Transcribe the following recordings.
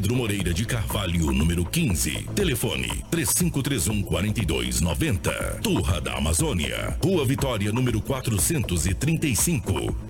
Pedro Moreira de Carvalho, número 15. Telefone 3531 4290. Turra da Amazônia. Rua Vitória, número 435.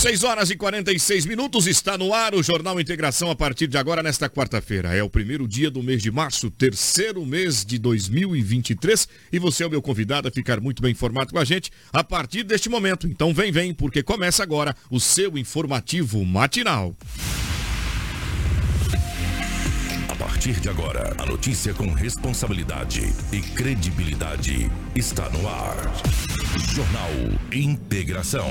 6 horas e 46 minutos, está no ar o Jornal Integração a partir de agora, nesta quarta-feira. É o primeiro dia do mês de março, terceiro mês de 2023. E você é o meu convidado a ficar muito bem informado com a gente a partir deste momento. Então vem, vem, porque começa agora o seu informativo matinal. A partir de agora, a notícia com responsabilidade e credibilidade está no ar. Jornal Integração.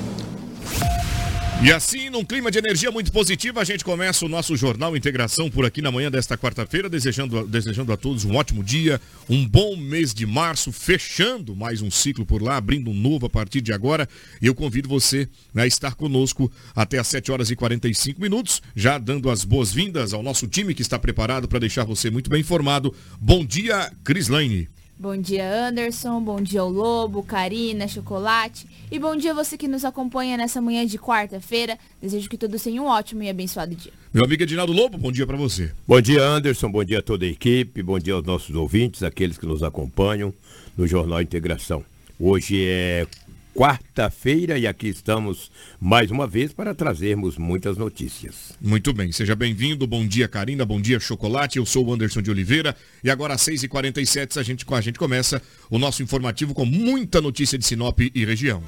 E assim, num clima de energia muito positiva, a gente começa o nosso Jornal Integração por aqui na manhã desta quarta-feira, desejando, desejando a todos um ótimo dia, um bom mês de março, fechando mais um ciclo por lá, abrindo um novo a partir de agora. E eu convido você a estar conosco até às 7 horas e 45 minutos, já dando as boas-vindas ao nosso time que está preparado para deixar você muito bem informado. Bom dia, Cris Lane. Bom dia, Anderson. Bom dia ao Lobo, Karina, Chocolate. E bom dia você que nos acompanha nessa manhã de quarta-feira. Desejo que todos tenham um ótimo e abençoado dia. Meu amigo Edinaldo Lobo, bom dia para você. Bom dia, Anderson. Bom dia a toda a equipe. Bom dia aos nossos ouvintes, aqueles que nos acompanham no Jornal Integração. Hoje é quarta-feira e aqui estamos mais uma vez para trazermos muitas notícias. Muito bem, seja bem-vindo. Bom dia, Karina. Bom dia, Chocolate. Eu sou o Anderson de Oliveira e agora às 6h47 a gente, a gente começa o nosso informativo com muita notícia de Sinop e região.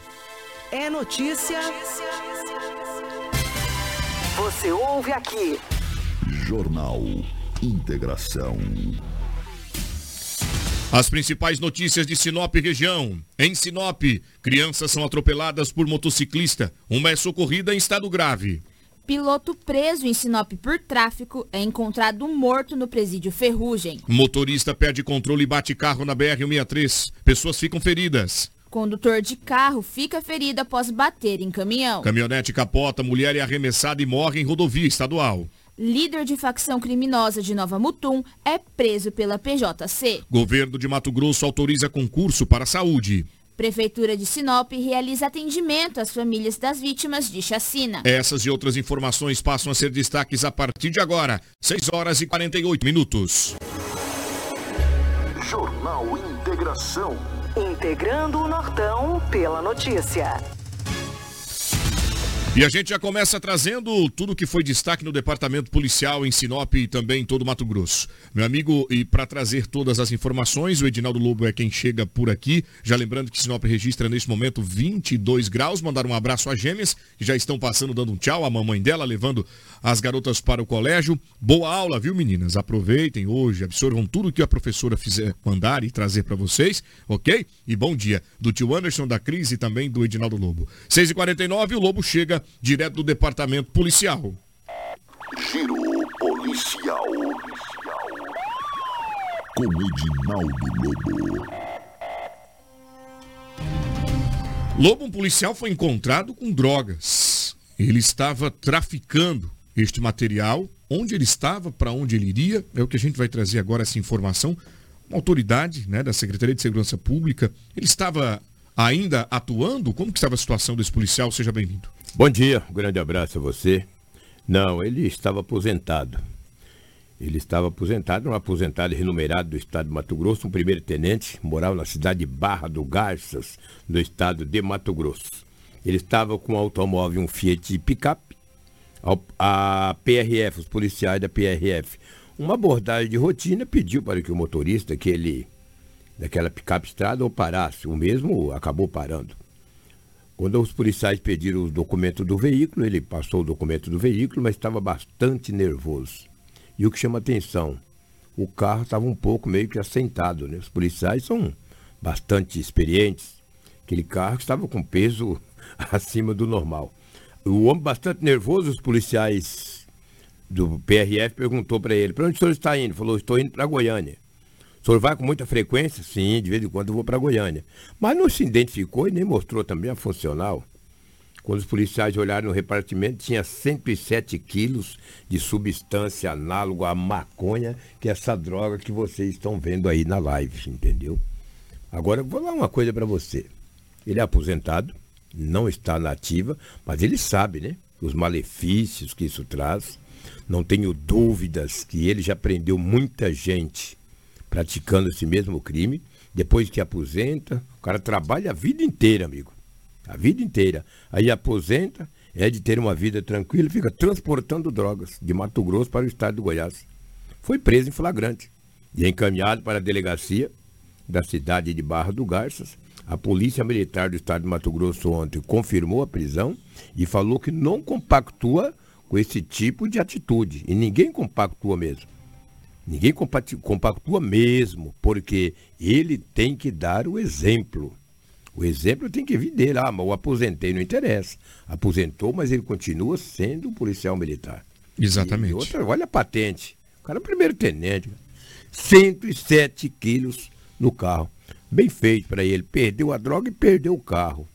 É notícia. Você ouve aqui. Jornal Integração. As principais notícias de Sinop região. Em Sinop, crianças são atropeladas por motociclista. Uma é socorrida em estado grave. Piloto preso em Sinop por tráfico é encontrado morto no presídio Ferrugem. Motorista perde controle e bate carro na BR-163. Pessoas ficam feridas. Condutor de carro fica ferido após bater em caminhão. Caminhonete capota, mulher é arremessada e morre em rodovia estadual líder de facção criminosa de Nova Mutum, é preso pela PJC. Governo de Mato Grosso autoriza concurso para a saúde. Prefeitura de Sinop realiza atendimento às famílias das vítimas de chacina. Essas e outras informações passam a ser destaques a partir de agora, 6 horas e 48 minutos. Jornal Integração. Integrando o Nortão pela notícia. E a gente já começa trazendo tudo que foi destaque no departamento policial em Sinop e também em todo Mato Grosso. Meu amigo, e para trazer todas as informações, o Edinaldo Lobo é quem chega por aqui. Já lembrando que Sinop registra neste momento 22 graus. Mandar um abraço às gêmeas, que já estão passando dando um tchau à mamãe dela, levando as garotas para o colégio. Boa aula, viu, meninas? Aproveitem hoje, absorvam tudo que a professora fizer mandar e trazer para vocês, ok? E bom dia do tio Anderson, da Cris e também do Edinaldo Lobo. 6h49, o Lobo chega direto do departamento policial. Giro policial. Com Edinaldo Lobo. Lobo, um policial, foi encontrado com drogas. Ele estava traficando este material. Onde ele estava, para onde ele iria, é o que a gente vai trazer agora essa informação uma autoridade né, da Secretaria de Segurança Pública. Ele estava ainda atuando? Como que estava a situação desse policial? Seja bem-vindo. Bom dia, um grande abraço a você. Não, ele estava aposentado. Ele estava aposentado, um aposentado renumerado do estado de Mato Grosso, um primeiro tenente, morava na cidade de Barra do Garças, no estado de Mato Grosso. Ele estava com um automóvel, um Fiat picape, a PRF, os policiais da PRF, uma abordagem de rotina pediu para que o motorista, que ele, daquela picape estrada, ou parasse. O mesmo acabou parando. Quando os policiais pediram o documento do veículo, ele passou o documento do veículo, mas estava bastante nervoso. E o que chama atenção, o carro estava um pouco meio que assentado. Né? Os policiais são bastante experientes. Aquele carro estava com peso acima do normal. O homem bastante nervoso, os policiais do PRF perguntou para ele, para onde o senhor está indo? Falou, estou indo para Goiânia. O senhor vai com muita frequência? Sim, de vez em quando eu vou para Goiânia. Mas não se identificou e nem mostrou também a funcional. Quando os policiais olharam no repartimento, tinha 107 quilos de substância análoga à maconha, que é essa droga que vocês estão vendo aí na live, entendeu? Agora, vou falar uma coisa para você. Ele é aposentado, não está na ativa, mas ele sabe, né? Os malefícios que isso traz. Não tenho dúvidas que ele já prendeu muita gente praticando esse mesmo crime. Depois que aposenta, o cara trabalha a vida inteira, amigo. A vida inteira. Aí aposenta, é de ter uma vida tranquila, fica transportando drogas de Mato Grosso para o estado do Goiás. Foi preso em flagrante e encaminhado para a delegacia da cidade de Barra do Garças. A Polícia Militar do Estado de Mato Grosso ontem confirmou a prisão e falou que não compactua com esse tipo de atitude. E ninguém compactua mesmo. Ninguém compactua mesmo, porque ele tem que dar o exemplo. O exemplo tem que vir dele. Ah, mas o aposentei, não interessa. Aposentou, mas ele continua sendo policial militar. Exatamente. E, outra, olha a patente. O cara é primeiro tenente. 107 quilos no carro. Bem feito para ele. Perdeu a droga e perdeu o carro.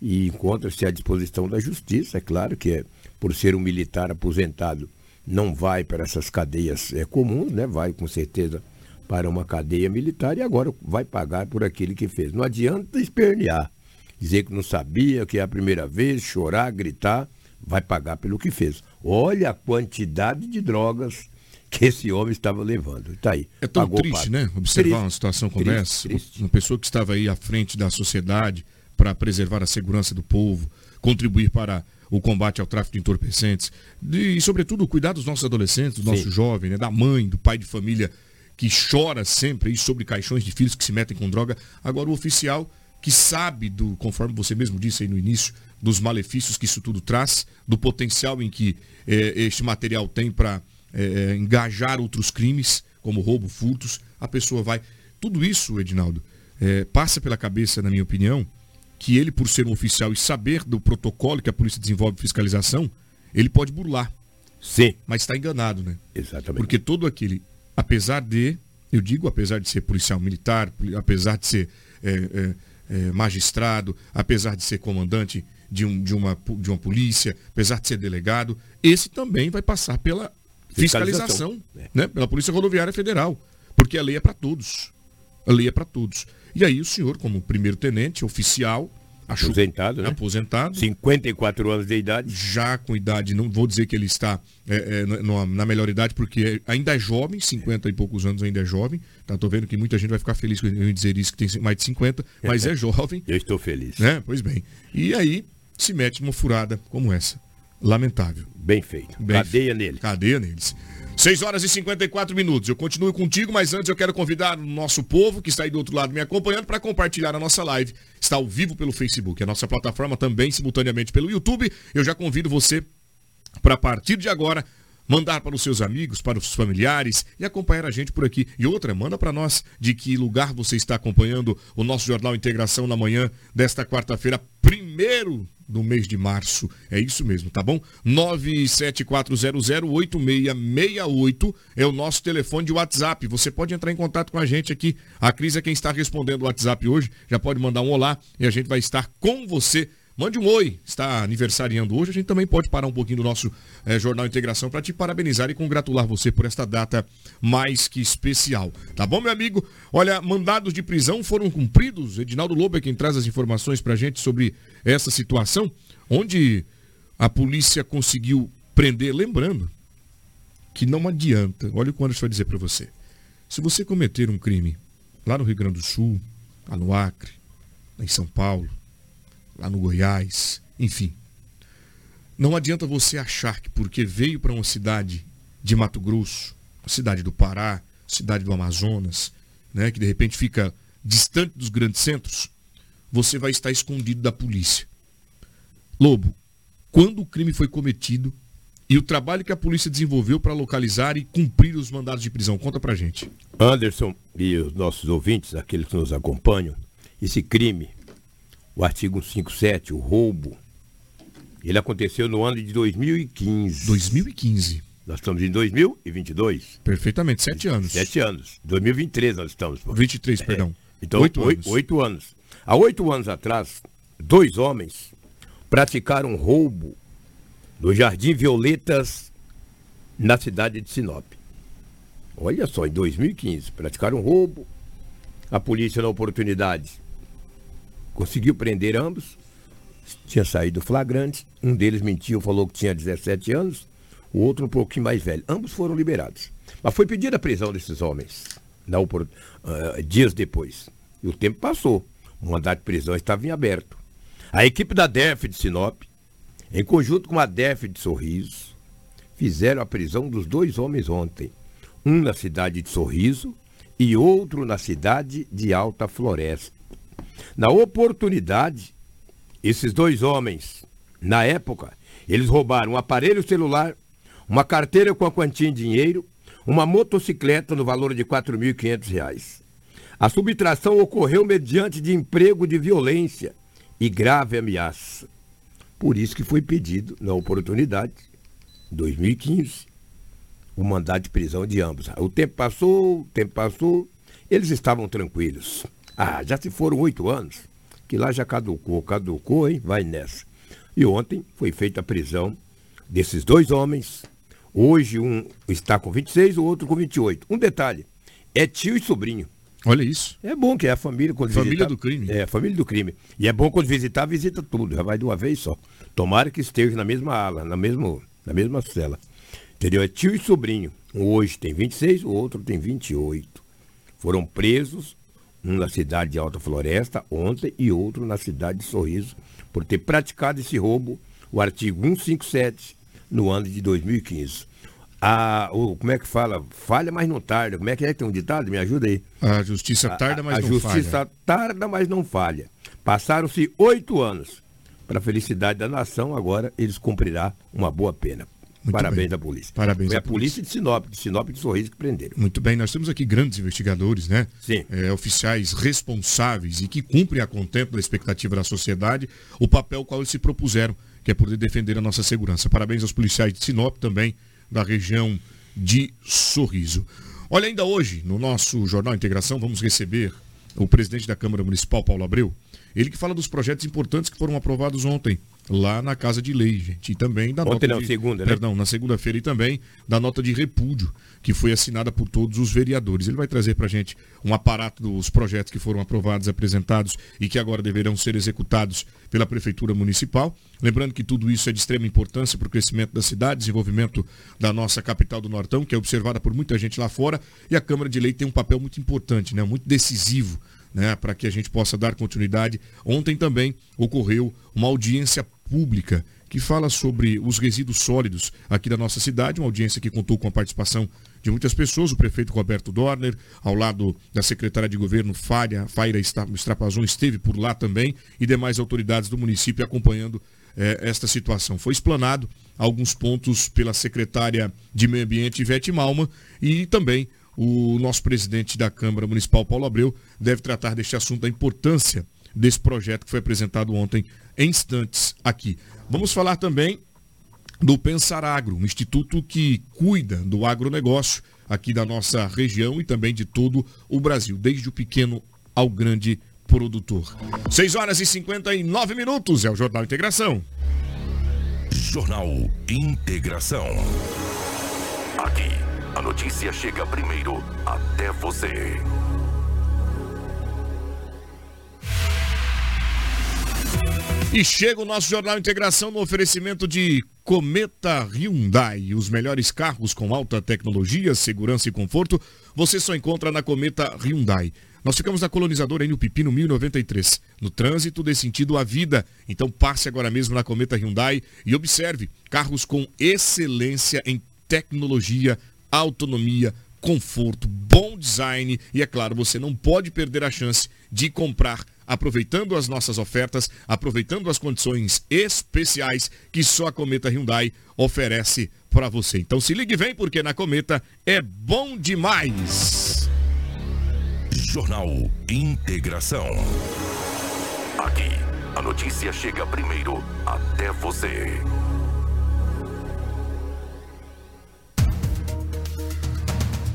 E encontra-se à disposição da justiça, é claro que é, por ser um militar aposentado não vai para essas cadeias é, comuns, né? vai com certeza para uma cadeia militar e agora vai pagar por aquele que fez. Não adianta espernear, dizer que não sabia, que é a primeira vez, chorar, gritar, vai pagar pelo que fez. Olha a quantidade de drogas que esse homem estava levando. Está aí. É tão triste, né? Observar triste, uma situação como triste, essa. Triste. Uma pessoa que estava aí à frente da sociedade para preservar a segurança do povo, contribuir para o combate ao tráfico de entorpecentes e, sobretudo, cuidar dos nossos adolescentes, do nosso jovem, né, da mãe, do pai de família que chora sempre aí sobre caixões de filhos que se metem com droga. Agora, o oficial que sabe do, conforme você mesmo disse aí no início, dos malefícios que isso tudo traz, do potencial em que eh, este material tem para eh, engajar outros crimes, como roubo, furtos, a pessoa vai. Tudo isso, Edinaldo, eh, passa pela cabeça, na minha opinião, que ele, por ser um oficial e saber do protocolo que a polícia desenvolve fiscalização, ele pode burlar. Sim. Mas está enganado, né? Exatamente. Porque todo aquele, apesar de, eu digo, apesar de ser policial militar, apesar de ser é, é, é, magistrado, apesar de ser comandante de, um, de, uma, de uma polícia, apesar de ser delegado, esse também vai passar pela fiscalização, fiscalização né? pela Polícia Rodoviária Federal. Porque a lei é para todos. A lei é para todos. E aí o senhor, como primeiro tenente, oficial, achou, aposentado, né? aposentado, 54 anos de idade, já com idade, não vou dizer que ele está é, é, na, na, melhor idade, porque ainda é jovem, 50 e poucos anos ainda é jovem. Tá, tô vendo que muita gente vai ficar feliz em dizer isso, que tem mais de 50, mas é jovem. Eu estou feliz. Né? Pois bem. E aí se mete numa furada como essa. Lamentável. Bem feito. Bem Cadeia feito. nele. Cadeia neles. 6 horas e 54 minutos. Eu continuo contigo, mas antes eu quero convidar o nosso povo que está aí do outro lado me acompanhando para compartilhar a nossa live. Está ao vivo pelo Facebook, a nossa plataforma também simultaneamente pelo YouTube. Eu já convido você para a partir de agora mandar para os seus amigos, para os familiares e acompanhar a gente por aqui. E outra, manda para nós de que lugar você está acompanhando o nosso Jornal Integração na manhã desta quarta-feira, primeiro do mês de março. É isso mesmo, tá bom? 974008668 é o nosso telefone de WhatsApp. Você pode entrar em contato com a gente aqui. A Cris é quem está respondendo o WhatsApp hoje. Já pode mandar um olá e a gente vai estar com você Mande um oi, está aniversariando hoje. A gente também pode parar um pouquinho do nosso é, Jornal Integração para te parabenizar e congratular você por esta data mais que especial. Tá bom, meu amigo? Olha, mandados de prisão foram cumpridos. Edinaldo Lobo é quem traz as informações para a gente sobre essa situação, onde a polícia conseguiu prender, lembrando que não adianta. Olha o que o Anderson vai dizer para você. Se você cometer um crime lá no Rio Grande do Sul, lá no Acre, em São Paulo, lá no Goiás, enfim. Não adianta você achar que porque veio para uma cidade de Mato Grosso, cidade do Pará, cidade do Amazonas, né, que de repente fica distante dos grandes centros, você vai estar escondido da polícia. Lobo, quando o crime foi cometido e o trabalho que a polícia desenvolveu para localizar e cumprir os mandados de prisão, conta pra gente. Anderson e os nossos ouvintes, aqueles que nos acompanham, esse crime o artigo 157, o roubo, ele aconteceu no ano de 2015. 2015. Nós estamos em 2022. Perfeitamente, sete anos. Sete anos. 2023 nós estamos. 23, é. perdão. Então, oito anos. oito anos. Há oito anos atrás, dois homens praticaram roubo no Jardim Violetas, na cidade de Sinop. Olha só, em 2015, praticaram roubo. A polícia, na oportunidade, Conseguiu prender ambos. Tinha saído flagrante. Um deles mentiu, falou que tinha 17 anos. O outro um pouquinho mais velho. Ambos foram liberados. Mas foi pedida a prisão desses homens. Uh, dias depois. E o tempo passou. O mandato de prisão estava em aberto. A equipe da DEF de Sinop, em conjunto com a DEF de Sorriso, fizeram a prisão dos dois homens ontem. Um na cidade de Sorriso e outro na cidade de Alta Floresta. Na oportunidade, esses dois homens, na época, eles roubaram um aparelho celular, uma carteira com a quantia em dinheiro, uma motocicleta no valor de R$ 4.500. A subtração ocorreu mediante de emprego de violência e grave ameaça. Por isso que foi pedido, na oportunidade, em 2015, o mandado de prisão de ambos. O tempo passou, o tempo passou, eles estavam tranquilos. Ah, já se foram oito anos, que lá já caducou, caducou, hein? Vai nessa. E ontem foi feita a prisão desses dois homens. Hoje um está com 26, o outro com 28. Um detalhe, é tio e sobrinho. Olha isso. É bom que é a família quando Família visitar, do crime. É, família do crime. E é bom quando visitar, visita tudo, já vai de uma vez só. Tomara que esteja na mesma ala, na, mesma na mesma cela. Entendeu? É tio e sobrinho. Um hoje tem 26, o outro tem 28. Foram presos um na cidade de Alta Floresta ontem e outro na cidade de Sorriso, por ter praticado esse roubo, o artigo 157, no ano de 2015. A, o, como é que fala? Falha, mas não tarda. Como é que é que tem um ditado? Me ajuda aí. A justiça tarda, mas a, a não falha. A justiça tarda, mas não falha. Passaram-se oito anos. Para a felicidade da nação, agora eles cumprirão uma boa pena. Muito Parabéns bem. à polícia. Parabéns Foi a polícia. polícia de Sinop, de Sinop de Sorriso que prenderam. Muito bem, nós temos aqui grandes investigadores, né? Sim. É, oficiais responsáveis e que cumprem a contento da expectativa da sociedade o papel qual eles se propuseram, que é poder defender a nossa segurança. Parabéns aos policiais de Sinop também, da região de Sorriso. Olha, ainda hoje, no nosso Jornal Integração, vamos receber o presidente da Câmara Municipal, Paulo Abreu. Ele que fala dos projetos importantes que foram aprovados ontem lá na Casa de Lei, gente. E também da Ontem nota não, de, segunda, né? Perdão, na segunda-feira e também da nota de repúdio que foi assinada por todos os vereadores. Ele vai trazer para a gente um aparato dos projetos que foram aprovados, apresentados e que agora deverão ser executados pela Prefeitura Municipal. Lembrando que tudo isso é de extrema importância para o crescimento da cidade, desenvolvimento da nossa capital do Nortão, que é observada por muita gente lá fora, e a Câmara de Lei tem um papel muito importante, né, muito decisivo né, para que a gente possa dar continuidade. Ontem também ocorreu uma audiência pública que fala sobre os resíduos sólidos aqui da nossa cidade, uma audiência que contou com a participação de muitas pessoas, o prefeito Roberto Dorner, ao lado da secretária de governo Faira, Faira Strapazon esteve por lá também, e demais autoridades do município acompanhando eh, esta situação. Foi explanado alguns pontos pela secretária de Meio Ambiente, Ivete Malma, e também o nosso presidente da Câmara Municipal, Paulo Abreu, deve tratar deste assunto, da importância desse projeto que foi apresentado ontem em instantes aqui. Vamos falar também do Pensar Agro, um instituto que cuida do agronegócio aqui da nossa região e também de todo o Brasil, desde o pequeno ao grande produtor. 6 horas e 59 minutos é o Jornal Integração. Jornal Integração. Aqui, notícia chega primeiro até você. E chega o nosso Jornal Integração no oferecimento de Cometa Hyundai. Os melhores carros com alta tecnologia, segurança e conforto, você só encontra na Cometa Hyundai. Nós ficamos na colonizadora no Pipino 1093. No trânsito dê sentido à vida. Então passe agora mesmo na Cometa Hyundai e observe carros com excelência em tecnologia, autonomia, conforto, bom design e é claro, você não pode perder a chance de comprar aproveitando as nossas ofertas, aproveitando as condições especiais que só a Cometa Hyundai oferece para você. Então se ligue e vem porque na Cometa é bom demais. Jornal Integração. Aqui, a notícia chega primeiro até você.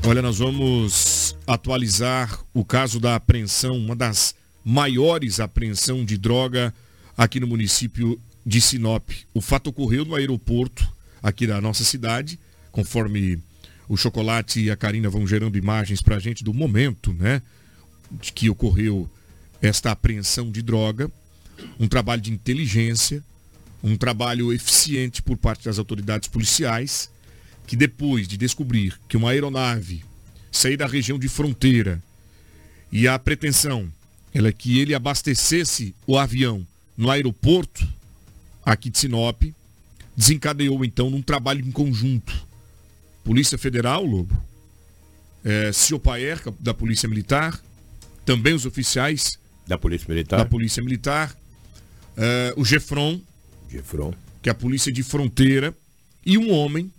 Olha, nós vamos atualizar o caso da apreensão, uma das maiores apreensão de droga aqui no município de Sinop. O fato ocorreu no aeroporto aqui da nossa cidade, conforme o Chocolate e a Karina vão gerando imagens para a gente do momento, né, de que ocorreu esta apreensão de droga, um trabalho de inteligência, um trabalho eficiente por parte das autoridades policiais, que depois de descobrir que uma aeronave sair da região de fronteira e a pretensão ela é que ele abastecesse o avião no aeroporto aqui de Sinop, desencadeou então num trabalho em conjunto. Polícia Federal, Lobo, é, da Polícia Militar, também os oficiais da Polícia Militar, da Polícia Militar é, o Gefron, Gefron, que é a Polícia de Fronteira, e um homem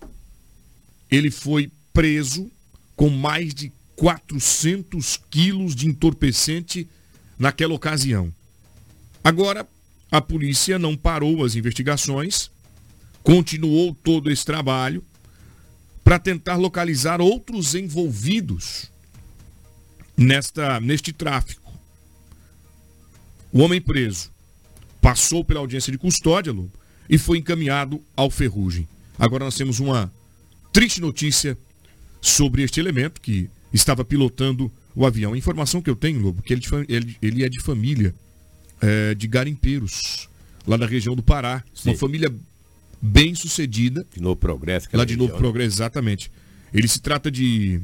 ele foi preso com mais de 400 quilos de entorpecente naquela ocasião. Agora, a polícia não parou as investigações, continuou todo esse trabalho para tentar localizar outros envolvidos nesta, neste tráfico. O homem preso passou pela audiência de custódia, e foi encaminhado ao Ferrugem. Agora nós temos uma triste notícia sobre este elemento que estava pilotando o avião. A informação que eu tenho, Lobo, que ele, ele, ele é de família é, de garimpeiros, lá na região do Pará. Sim. Uma família bem sucedida. De Novo Progresso. Lá de Novo né? Progresso, exatamente. Ele se trata de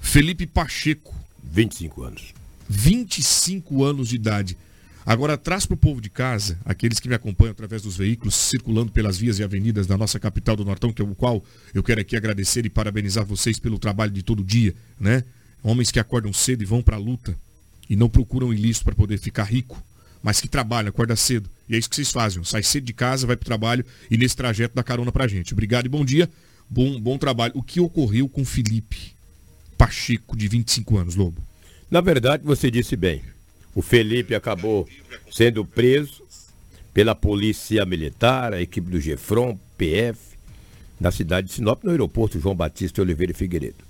Felipe Pacheco. 25 anos. 25 anos de idade. Agora traz para o povo de casa, aqueles que me acompanham através dos veículos, circulando pelas vias e avenidas da nossa capital do Nortão, que é o qual eu quero aqui agradecer e parabenizar vocês pelo trabalho de todo dia, né? Homens que acordam cedo e vão para a luta e não procuram ilícito para poder ficar rico, mas que trabalham, acordam cedo. E é isso que vocês fazem. Sai cedo de casa, vai para o trabalho e nesse trajeto dá carona para gente. Obrigado e bom dia. Bom, bom trabalho. O que ocorreu com Felipe Pacheco, de 25 anos, Lobo? Na verdade, você disse bem. O Felipe acabou sendo preso pela Polícia Militar, a equipe do Gefron, PF, na cidade de Sinop, no aeroporto João Batista Oliveira Figueiredo.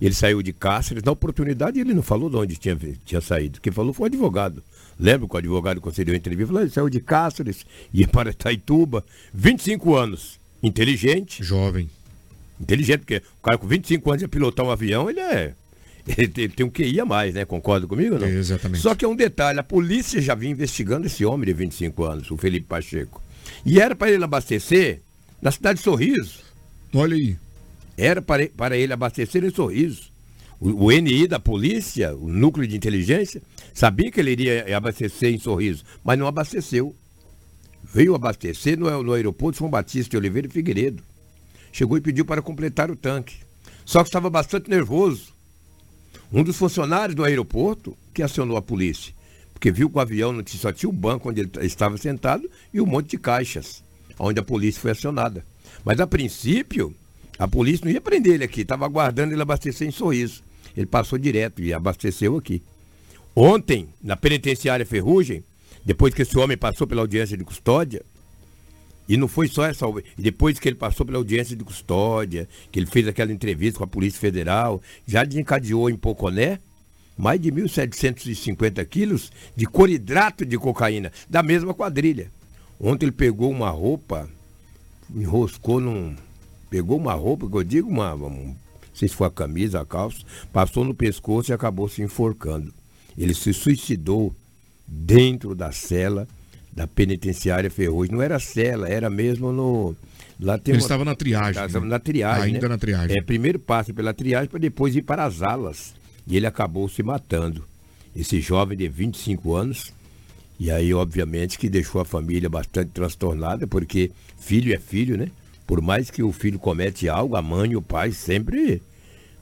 Ele saiu de Cáceres, na oportunidade ele não falou de onde tinha, tinha saído. Quem falou foi o advogado. Lembra que o advogado concedeu a entrevista? Falou, ele saiu de Cáceres, ia para Itaituba, 25 anos, inteligente. Jovem. Inteligente, porque o cara com 25 anos ia pilotar um avião, ele é ele tem um QI a mais, né? Concorda comigo, não? É, exatamente. Só que é um detalhe, a polícia já vinha investigando esse homem de 25 anos, o Felipe Pacheco. E era para ele abastecer na cidade de Sorriso. Olha aí. Era para, para ele abastecer em Sorriso. O, o, NI da polícia, o núcleo de inteligência, sabia que ele iria abastecer em Sorriso, mas não abasteceu. Veio abastecer no, no aeroporto João Batista de Oliveira e Figueiredo. Chegou e pediu para completar o tanque. Só que estava bastante nervoso um dos funcionários do aeroporto que acionou a polícia, porque viu que o avião só tinha o banco onde ele estava sentado e um monte de caixas, onde a polícia foi acionada. Mas a princípio, a polícia não ia prender ele aqui, estava aguardando ele abastecer em sorriso. Ele passou direto e abasteceu aqui. Ontem, na penitenciária Ferrugem, depois que esse homem passou pela audiência de custódia, e não foi só essa. Depois que ele passou pela audiência de custódia, que ele fez aquela entrevista com a Polícia Federal, já desencadeou em Poconé mais de 1.750 quilos de coridrato de cocaína, da mesma quadrilha. Ontem ele pegou uma roupa, enroscou num. Pegou uma roupa, que eu digo, uma, um, não sei se foi a camisa, a calça, passou no pescoço e acabou se enforcando. Ele se suicidou dentro da cela da penitenciária Ferrugem. Não era cela, era mesmo no. Lá tem Ele uma, estava na triagem. Estava né? na triagem. Ainda né? na triagem. É, primeiro passa pela triagem para depois ir para as alas. E ele acabou se matando. Esse jovem de 25 anos. E aí, obviamente, que deixou a família bastante transtornada, porque filho é filho, né? Por mais que o filho comete algo, a mãe e o pai sempre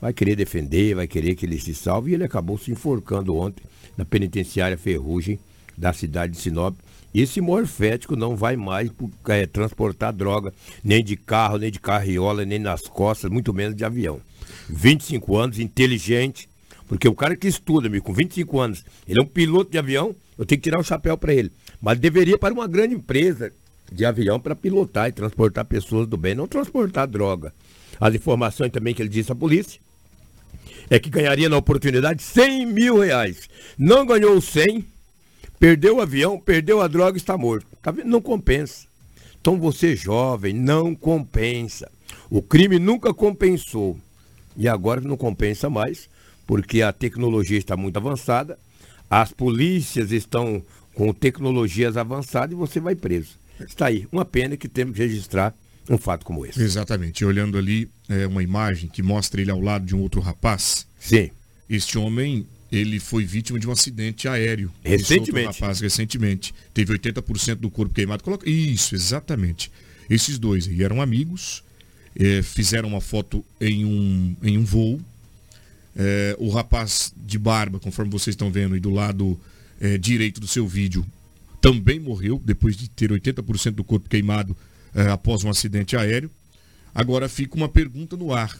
vai querer defender, vai querer que ele se salve. E ele acabou se enforcando ontem na penitenciária Ferrugem da cidade de Sinop. Esse morfético não vai mais é, transportar droga, nem de carro, nem de carriola, nem nas costas, muito menos de avião. 25 anos, inteligente, porque o cara que estuda, amigo, com 25 anos, ele é um piloto de avião, eu tenho que tirar o chapéu para ele. Mas deveria para uma grande empresa de avião para pilotar e transportar pessoas do bem, não transportar droga. As informações também que ele disse à polícia é que ganharia na oportunidade 100 mil reais. Não ganhou 100, Perdeu o avião, perdeu a droga e está morto. Tá vendo? Não compensa. Então você jovem, não compensa. O crime nunca compensou. E agora não compensa mais, porque a tecnologia está muito avançada, as polícias estão com tecnologias avançadas e você vai preso. Está aí. Uma pena que temos que registrar um fato como esse. Exatamente. Olhando ali é, uma imagem que mostra ele ao lado de um outro rapaz. Sim. Este homem ele foi vítima de um acidente aéreo. Recentemente. Rapaz, recentemente. Teve 80% do corpo queimado. Coloca... Isso, exatamente. Esses dois aí eram amigos, é, fizeram uma foto em um, em um voo. É, o rapaz de barba, conforme vocês estão vendo, e do lado é, direito do seu vídeo, também morreu depois de ter 80% do corpo queimado após um acidente aéreo. Agora fica uma pergunta no ar.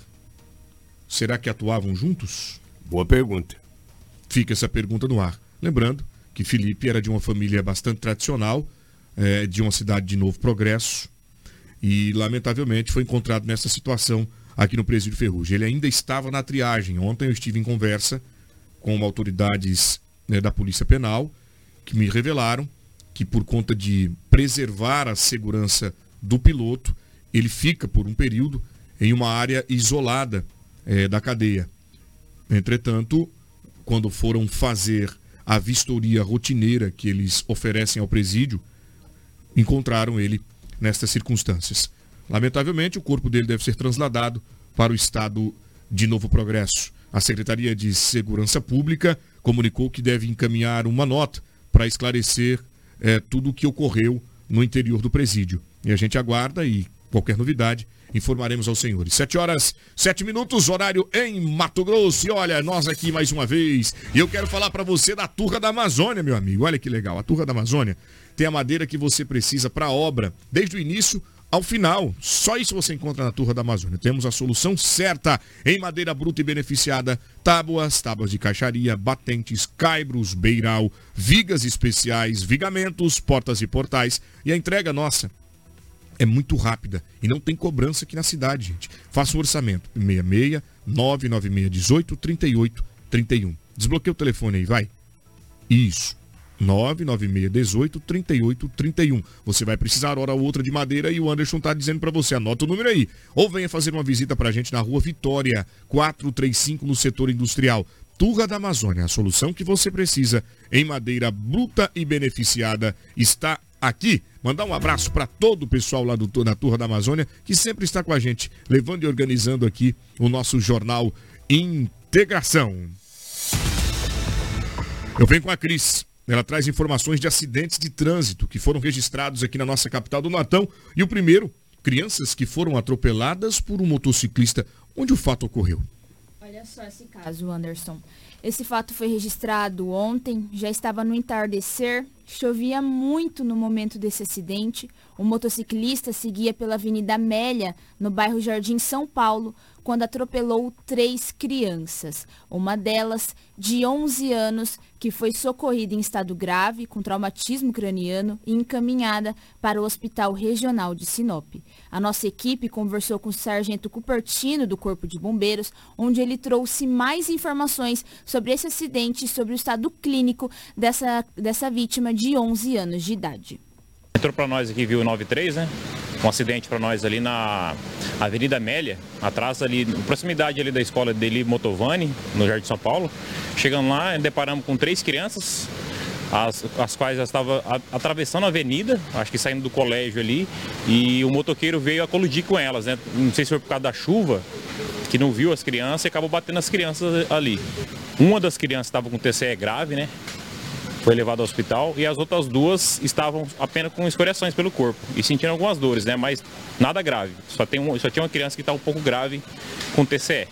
Será que atuavam juntos? Boa pergunta. Fica essa pergunta no ar. Lembrando que Felipe era de uma família bastante tradicional, é, de uma cidade de Novo Progresso, e lamentavelmente foi encontrado nessa situação aqui no Presídio Ferrugem. Ele ainda estava na triagem. Ontem eu estive em conversa com autoridades né, da Polícia Penal que me revelaram que por conta de preservar a segurança do piloto, ele fica por um período em uma área isolada é, da cadeia. Entretanto, quando foram fazer a vistoria rotineira que eles oferecem ao presídio, encontraram ele nestas circunstâncias. Lamentavelmente, o corpo dele deve ser transladado para o estado de Novo Progresso. A Secretaria de Segurança Pública comunicou que deve encaminhar uma nota para esclarecer é, tudo o que ocorreu no interior do presídio. E a gente aguarda e qualquer novidade informaremos aos senhores. Sete horas, sete minutos, horário em Mato Grosso. E olha, nós aqui mais uma vez. E eu quero falar para você da Turra da Amazônia, meu amigo. Olha que legal. A Turra da Amazônia tem a madeira que você precisa para a obra, desde o início ao final. Só isso você encontra na Turra da Amazônia. Temos a solução certa em madeira bruta e beneficiada, tábuas, tábuas de caixaria, batentes, caibros, beiral, vigas especiais, vigamentos, portas e portais. E a entrega nossa é muito rápida e não tem cobrança aqui na cidade, gente. Faça um orçamento. 66 996 18 38 31. Desbloqueia o telefone aí, vai. Isso. 996 18 38 31. Você vai precisar hora ou outra de madeira e o Anderson tá dizendo para você, anota o número aí. Ou venha fazer uma visita pra gente na rua Vitória, 435 no setor industrial. Turra da Amazônia, a solução que você precisa em madeira bruta e beneficiada está aqui. Mandar um abraço para todo o pessoal lá do, da Turra da Amazônia, que sempre está com a gente, levando e organizando aqui o nosso jornal Integração. Eu venho com a Cris. Ela traz informações de acidentes de trânsito que foram registrados aqui na nossa capital do Nortão. E o primeiro, crianças que foram atropeladas por um motociclista. Onde o fato ocorreu? Olha só esse caso, Anderson. Esse fato foi registrado ontem, já estava no entardecer Chovia muito no momento desse acidente. O motociclista seguia pela Avenida Amélia, no bairro Jardim São Paulo, quando atropelou três crianças. Uma delas, de 11 anos, que foi socorrida em estado grave, com traumatismo craniano, e encaminhada para o Hospital Regional de Sinop. A nossa equipe conversou com o sargento Cupertino, do Corpo de Bombeiros, onde ele trouxe mais informações sobre esse acidente e sobre o estado clínico dessa, dessa vítima de 11 anos de idade. Entrou para nós aqui, viu o 93, né? Um acidente para nós ali na Avenida Amélia, atrás ali, proximidade ali da escola dele Motovani, no Jardim São Paulo. Chegando lá, deparamos com três crianças, as, as quais estavam atravessando a avenida, acho que saindo do colégio ali, e o motoqueiro veio a colidir com elas, né? Não sei se foi por causa da chuva, que não viu as crianças e acabou batendo as crianças ali. Uma das crianças estava com TCE grave, né? Foi levado ao hospital e as outras duas estavam apenas com escoriações pelo corpo e sentindo algumas dores, né? Mas nada grave. Só, tem um, só tinha uma criança que está um pouco grave com TCE.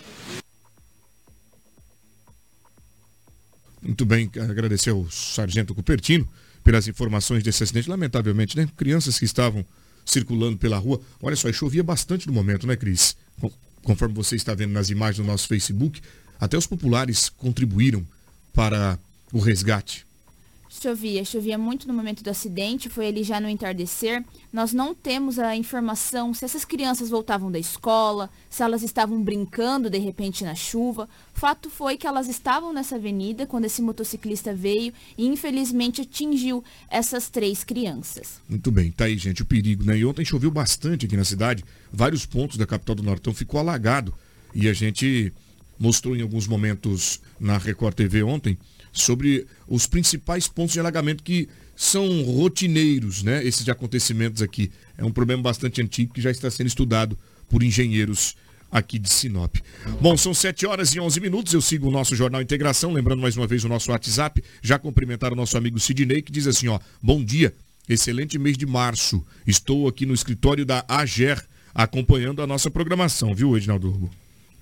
Muito bem, agradecer ao Sargento Cupertino pelas informações desse acidente. Lamentavelmente, né? Crianças que estavam circulando pela rua. Olha só, chovia bastante no momento, né, Cris? Conforme você está vendo nas imagens do nosso Facebook, até os populares contribuíram para o resgate Chovia, chovia muito no momento do acidente, foi ali já no entardecer. Nós não temos a informação se essas crianças voltavam da escola, se elas estavam brincando de repente na chuva. Fato foi que elas estavam nessa avenida quando esse motociclista veio e infelizmente atingiu essas três crianças. Muito bem, tá aí, gente, o perigo, né? E ontem choveu bastante aqui na cidade, vários pontos da capital do Nortão ficou alagado e a gente mostrou em alguns momentos na Record TV ontem sobre os principais pontos de alagamento que são rotineiros, né? Esses acontecimentos aqui. É um problema bastante antigo que já está sendo estudado por engenheiros aqui de Sinop. Bom, são 7 horas e 11 minutos. Eu sigo o nosso Jornal Integração, lembrando mais uma vez o nosso WhatsApp. Já cumprimentar o nosso amigo Sidney, que diz assim, ó, bom dia, excelente mês de março. Estou aqui no escritório da AGER acompanhando a nossa programação, viu, Edinaldo Urbo?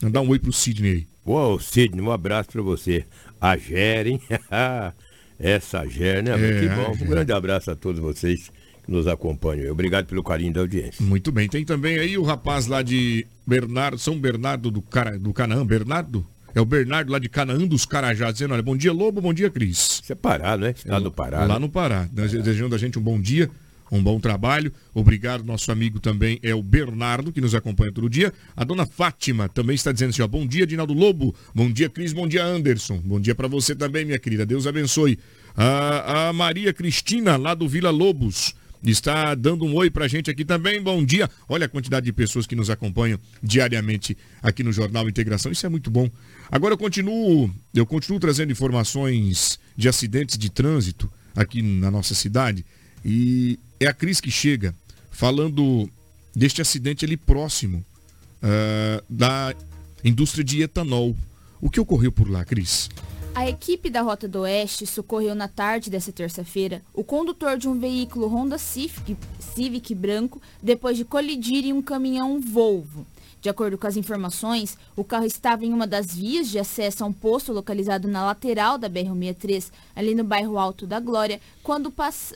Mandar um oi pro Sidney. Uou, Sidney, um abraço para você. A Gerem, essa Ger, né? É, que bom. Um grande abraço a todos vocês que nos acompanham. Obrigado pelo carinho da audiência. Muito bem. Tem também aí o rapaz lá de Bernardo, São Bernardo do, Cara, do Canaã, Bernardo? É o Bernardo lá de Canaã dos Carajás, dizendo, olha, bom dia Lobo, bom dia Cris. Isso é Pará, né? Estado do Pará. Lá né? no Pará. Desejando a gente um bom dia um bom trabalho. Obrigado, nosso amigo também é o Bernardo, que nos acompanha todo dia. A dona Fátima também está dizendo assim, ó, bom dia, Dinaldo Lobo. Bom dia, Cris. Bom dia, Anderson. Bom dia para você também, minha querida. Deus abençoe. A, a Maria Cristina, lá do Vila Lobos está dando um oi pra gente aqui também. Bom dia. Olha a quantidade de pessoas que nos acompanham diariamente aqui no Jornal Integração. Isso é muito bom. Agora eu continuo, eu continuo trazendo informações de acidentes de trânsito aqui na nossa cidade. E é a Cris que chega falando deste acidente ali próximo uh, da indústria de etanol. O que ocorreu por lá, Cris? A equipe da Rota do Oeste socorreu na tarde dessa terça-feira o condutor de um veículo Honda Civic, Civic branco depois de colidir em um caminhão Volvo. De acordo com as informações, o carro estava em uma das vias de acesso a um posto localizado na lateral da BR-63, ali no bairro Alto da Glória, quando,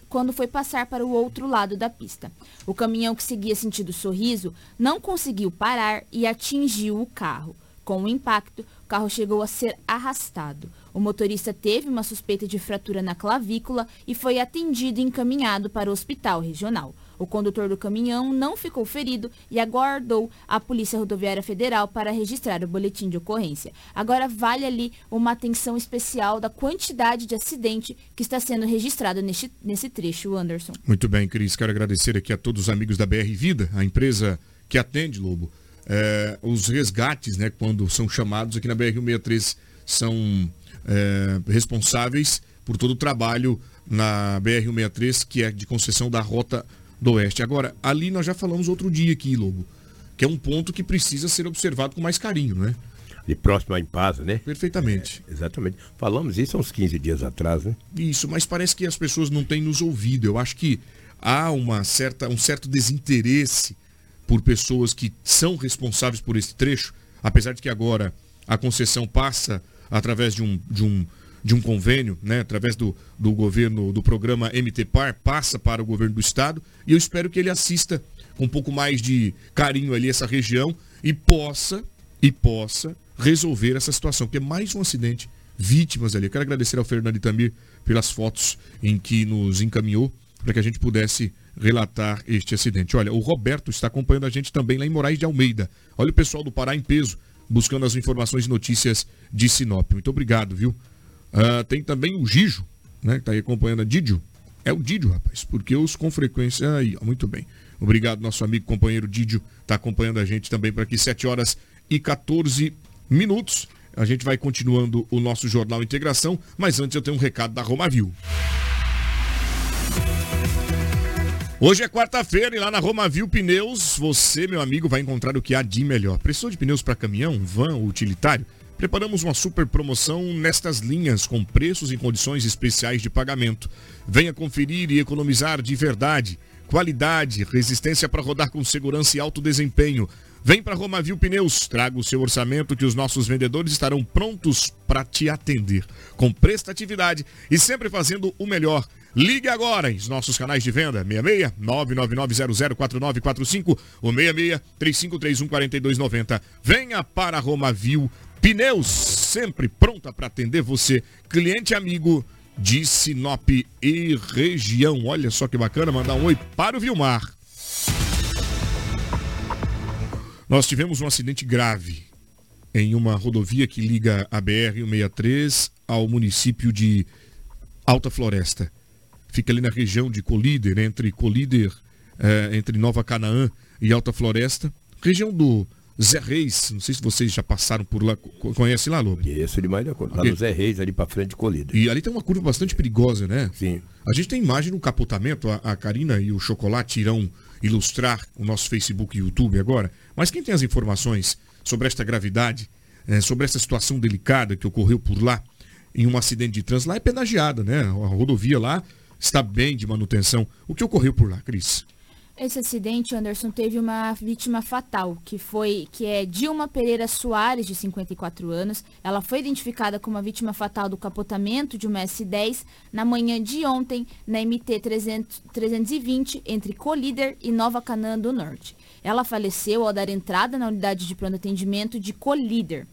quando foi passar para o outro lado da pista. O caminhão que seguia sentido sorriso não conseguiu parar e atingiu o carro. Com o impacto, o carro chegou a ser arrastado. O motorista teve uma suspeita de fratura na clavícula e foi atendido e encaminhado para o hospital regional. O condutor do caminhão não ficou ferido e aguardou a Polícia Rodoviária Federal para registrar o boletim de ocorrência. Agora vale ali uma atenção especial da quantidade de acidente que está sendo registrado neste, nesse trecho, Anderson. Muito bem, Cris. Quero agradecer aqui a todos os amigos da BR Vida, a empresa que atende, Lobo. É, os resgates, né, quando são chamados aqui na BR-163, são é, responsáveis por todo o trabalho na BR-163, que é de concessão da Rota do Oeste. Agora, ali nós já falamos outro dia aqui, Lobo, que é um ponto que precisa ser observado com mais carinho, né? E próximo à Impasa, né? Perfeitamente. É, exatamente. Falamos isso há uns 15 dias atrás, né? Isso, mas parece que as pessoas não têm nos ouvido. Eu acho que há uma certa, um certo desinteresse por pessoas que são responsáveis por esse trecho, apesar de que agora a concessão passa através de um, de um de um convênio, né, através do, do governo, do programa MTPAR, passa para o governo do estado, e eu espero que ele assista com um pouco mais de carinho ali essa região e possa, e possa resolver essa situação, porque é mais um acidente, vítimas ali. Eu quero agradecer ao Fernando Itamir pelas fotos em que nos encaminhou para que a gente pudesse relatar este acidente. Olha, o Roberto está acompanhando a gente também lá em Moraes de Almeida. Olha o pessoal do Pará em peso, buscando as informações e notícias de Sinop. Muito obrigado, viu? Uh, tem também o Gijo, né? Que está aí acompanhando a Didio. É o Didio, rapaz, porque os com frequência. Aí, ó, muito bem. Obrigado, nosso amigo companheiro Didio, está acompanhando a gente também por aqui, 7 horas e 14 minutos. A gente vai continuando o nosso Jornal Integração, mas antes eu tenho um recado da Romavil. Hoje é quarta-feira e lá na Romavil Pneus, você, meu amigo, vai encontrar o que há de melhor. Precisou de pneus para caminhão, van utilitário? Preparamos uma super promoção nestas linhas com preços e condições especiais de pagamento. Venha conferir e economizar de verdade. Qualidade, resistência para rodar com segurança e alto desempenho. Vem para Romavil Pneus, traga o seu orçamento que os nossos vendedores estarão prontos para te atender. Com prestatividade e sempre fazendo o melhor. Ligue agora em nossos canais de venda 66 999004945 ou 66 3531 4290. Venha para Romavil Pneus, sempre pronta para atender você, cliente amigo de Sinop e região. Olha só que bacana, mandar um oi para o Vilmar. Nós tivemos um acidente grave em uma rodovia que liga a BR-163 ao município de Alta Floresta. Fica ali na região de Colíder, entre Colíder, eh, entre Nova Canaã e Alta Floresta. Região do Zé Reis, não sei se vocês já passaram por lá, conhece lá, Lobo? Conheço demais da Lá no Zé Reis, ali para frente de Colíder. E ali tem uma curva bastante perigosa, né? Sim. A gente tem imagem no capotamento, a, a Karina e o Chocolate irão ilustrar o nosso Facebook e YouTube agora. Mas quem tem as informações sobre esta gravidade, é, sobre essa situação delicada que ocorreu por lá, em um acidente de trânsito, lá é pedagiada, né? A rodovia lá está bem de manutenção. O que ocorreu por lá, Cris? Esse acidente, Anderson, teve uma vítima fatal, que foi que é Dilma Pereira Soares, de 54 anos. Ela foi identificada como a vítima fatal do capotamento de uma S10 na manhã de ontem na MT 300, 320 entre Colíder e Nova Canaã do Norte. Ela faleceu ao dar entrada na unidade de pronto atendimento de Colíder.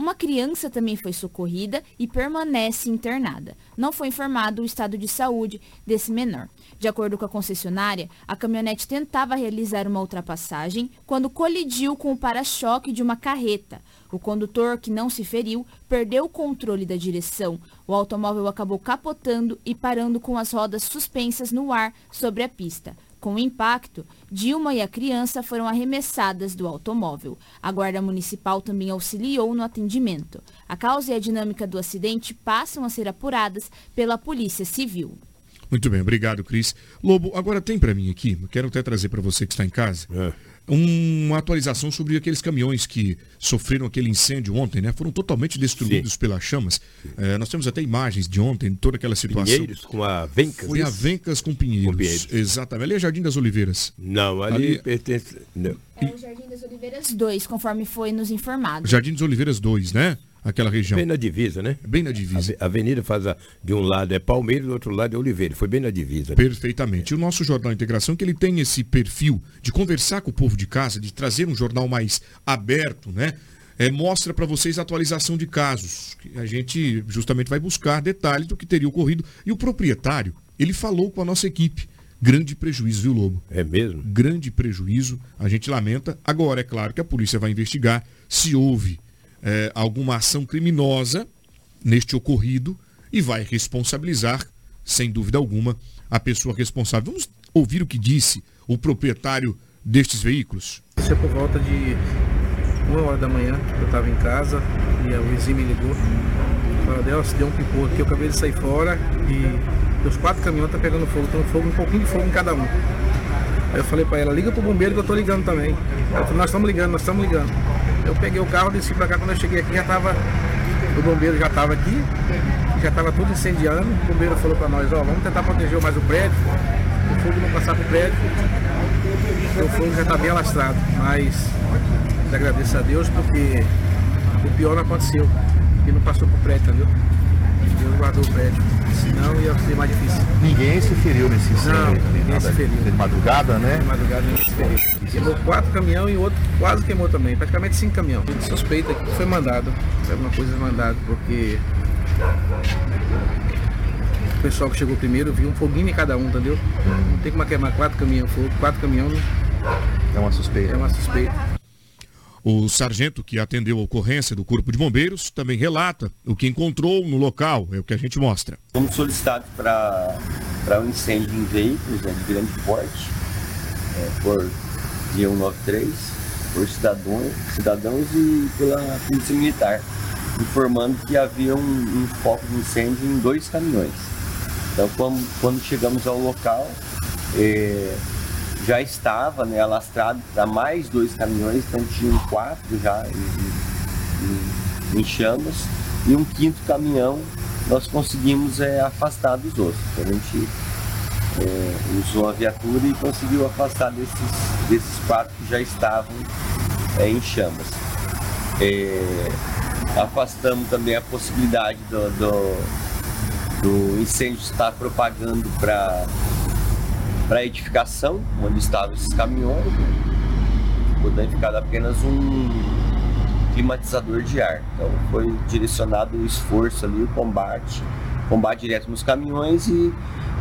Uma criança também foi socorrida e permanece internada. Não foi informado o estado de saúde desse menor. De acordo com a concessionária, a caminhonete tentava realizar uma ultrapassagem quando colidiu com o para-choque de uma carreta. O condutor, que não se feriu, perdeu o controle da direção. O automóvel acabou capotando e parando com as rodas suspensas no ar sobre a pista. Com o impacto, Dilma e a criança foram arremessadas do automóvel. A Guarda Municipal também auxiliou no atendimento. A causa e a dinâmica do acidente passam a ser apuradas pela Polícia Civil. Muito bem, obrigado, Cris. Lobo, agora tem para mim aqui, quero até trazer para você que está em casa, é. Uma atualização sobre aqueles caminhões que sofreram aquele incêndio ontem, né? Foram totalmente destruídos Sim. pelas chamas. É, nós temos até imagens de ontem, toda aquela situação. Pinheiros com a Vencas. Foi a Vencas com Pinheiros. com Pinheiros. Exatamente. Ali é Jardim das Oliveiras. Não, ali, ali... pertence... Não. É o Jardim das Oliveiras 2, conforme foi nos informado. Jardim das Oliveiras 2, né? Aquela região. Bem na divisa, né? Bem na divisa. A avenida faz a, de um lado é Palmeiras, do outro lado é Oliveira. Foi bem na divisa. Né? Perfeitamente. E o nosso Jornal Integração, que ele tem esse perfil de conversar com o povo de casa, de trazer um jornal mais aberto, né? É, mostra para vocês a atualização de casos. A gente justamente vai buscar detalhes do que teria ocorrido. E o proprietário, ele falou com a nossa equipe. Grande prejuízo, viu, Lobo? É mesmo? Grande prejuízo. A gente lamenta. Agora, é claro que a polícia vai investigar se houve é, alguma ação criminosa neste ocorrido e vai responsabilizar, sem dúvida alguma, a pessoa responsável. Vamos ouvir o que disse o proprietário destes veículos. Isso é por volta de uma hora da manhã, eu estava em casa e o vizinho me ligou. Falou, Deus, deu um pipoco aqui, eu acabei de sair fora e os quatro caminhões estão tá pegando fogo, tem fogo, um pouquinho de fogo em cada um. Aí eu falei para ela, liga pro bombeiro que eu tô ligando também. Ela falou, nós estamos ligando, nós estamos ligando. Eu peguei o carro, desci para cá, quando eu cheguei aqui já estava, o bombeiro já estava aqui, já estava tudo incendiando. O bombeiro falou para nós, ó, vamos tentar proteger mais o prédio, o fogo não passar pro prédio, o fogo já está bem alastrado. Mas agradeço a Deus porque o pior não aconteceu, e não passou pro prédio, entendeu? Deus guardou o prédio. Senão ia ser mais difícil. Ninguém se feriu nesse incêndio. Não, ninguém nada se feriu. De madrugada, né? De madrugada ninguém se feriu. Queimou quatro caminhões e o outro quase queimou também. Praticamente cinco caminhões. Suspeita que foi mandado. Alguma coisa mandado, porque o pessoal que chegou primeiro viu um foguinho em cada um, entendeu? Não tem como queimar quatro caminhões, fogo, quatro caminhões É uma suspeita. é uma suspeita. O sargento que atendeu a ocorrência do Corpo de Bombeiros também relata o que encontrou no local, é o que a gente mostra. Fomos solicitados para um incêndio em veículos né, de grande porte, é, por dia 193, por cidadãos, cidadãos e pela Polícia Militar, informando que havia um, um foco de incêndio em dois caminhões. Então, quando, quando chegamos ao local, é, já estava né, alastrado para mais dois caminhões, então tinham quatro já em, em- em chamas, e um quinto caminhão nós conseguimos é, afastar dos outros. Então, a gente é, usou a viatura e conseguiu afastar desses, desses quatro que já estavam é, em chamas. Afastamos também a possibilidade do, do, do incêndio estar propagando para para edificação, onde estavam esses caminhões, ficou danificado apenas um climatizador de ar. Então foi direcionado o esforço ali, o combate, combate direto nos caminhões e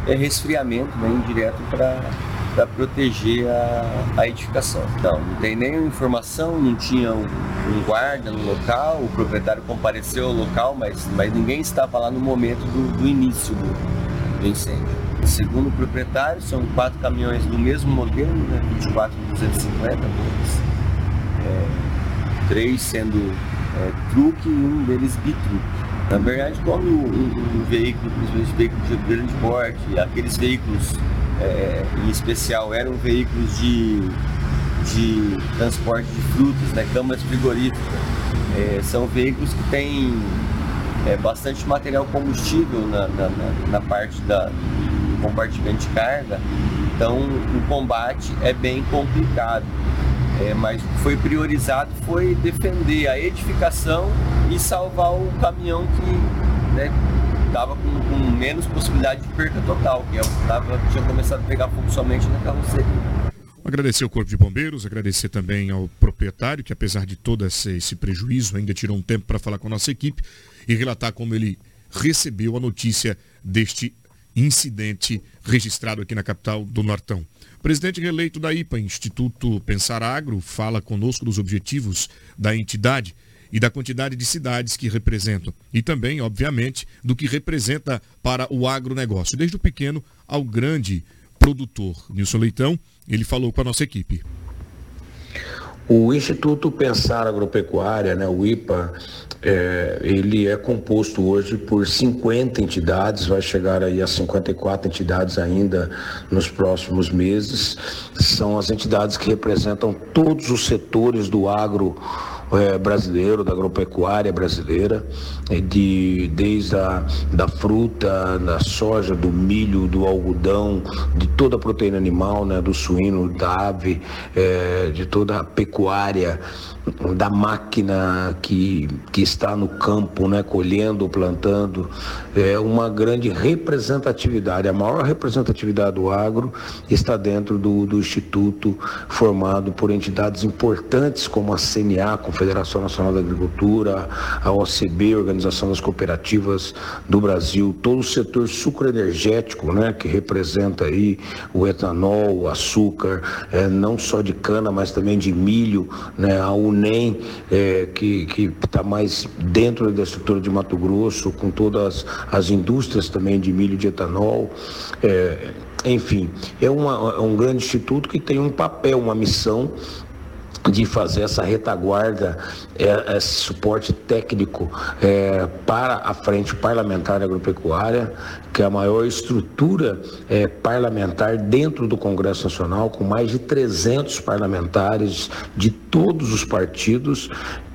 é, resfriamento né, indireto para proteger a, a edificação. Então, não tem nenhuma informação, não tinha um, um guarda no local, o proprietário compareceu ao local, mas, mas ninguém estava lá no momento do, do início do, do incêndio. Segundo o proprietário, são quatro caminhões do mesmo modelo, né, 24 250 volts, é, três sendo é, truque e um deles bitruque. Na verdade, quando um, um veículo, principalmente veículo de grande porte, aqueles veículos é, em especial eram veículos de, de transporte de frutas, né, câmaras frigoríficas, é, são veículos que têm é, bastante material combustível na, na, na- parte da, compartimento de carga, então o combate é bem complicado. É, mas foi priorizado foi defender a edificação e salvar o caminhão que estava com, com menos possibilidade de perca total, que é que tava, tinha começado a pegar fogo somente na carroceria. Agradecer ao Corpo de Bombeiros, agradecer também ao proprietário, que apesar de todo esse, esse prejuízo, ainda tirou um tempo para falar com a nossa equipe e relatar como ele recebeu a notícia deste incidente registrado aqui na capital do Nortão. Presidente reeleito da IPA, Instituto Pensar Agro, fala conosco dos objetivos da entidade e da quantidade de cidades que representam. E também, obviamente, do que representa para o agronegócio, desde o pequeno ao grande produtor. Nilson Leitão, ele falou com a nossa equipe. O Instituto Pensar Agropecuária, né, o IPA, é, ele é composto hoje por 50 entidades, vai chegar aí a 54 entidades ainda nos próximos meses. São as entidades que representam todos os setores do agro é, brasileiro, da agropecuária brasileira, é, de, desde a da fruta, da soja, do milho, do algodão, de toda a proteína animal, né, do suíno, da ave, é, de toda a pecuária, da máquina que, que está no campo, né, colhendo, plantando, é uma grande representatividade. A maior representatividade do agro está dentro do, do Instituto, formado por entidades importantes como a CNA, Confederação Nacional da Agricultura, a OCB, Organização das Cooperativas do Brasil, todo o setor sucroenergético, né, que representa aí o etanol, o açúcar, é, não só de cana, mas também de milho, né, a UNEM, é, que está mais dentro da estrutura de Mato Grosso, com todas as indústrias também de milho e de etanol. É, enfim, é, uma, é um grande instituto que tem um papel, uma missão de fazer essa retaguarda, é, esse suporte técnico é, para a frente parlamentar agropecuária, que é a maior estrutura é, parlamentar dentro do Congresso Nacional, com mais de 300 parlamentares de todos os partidos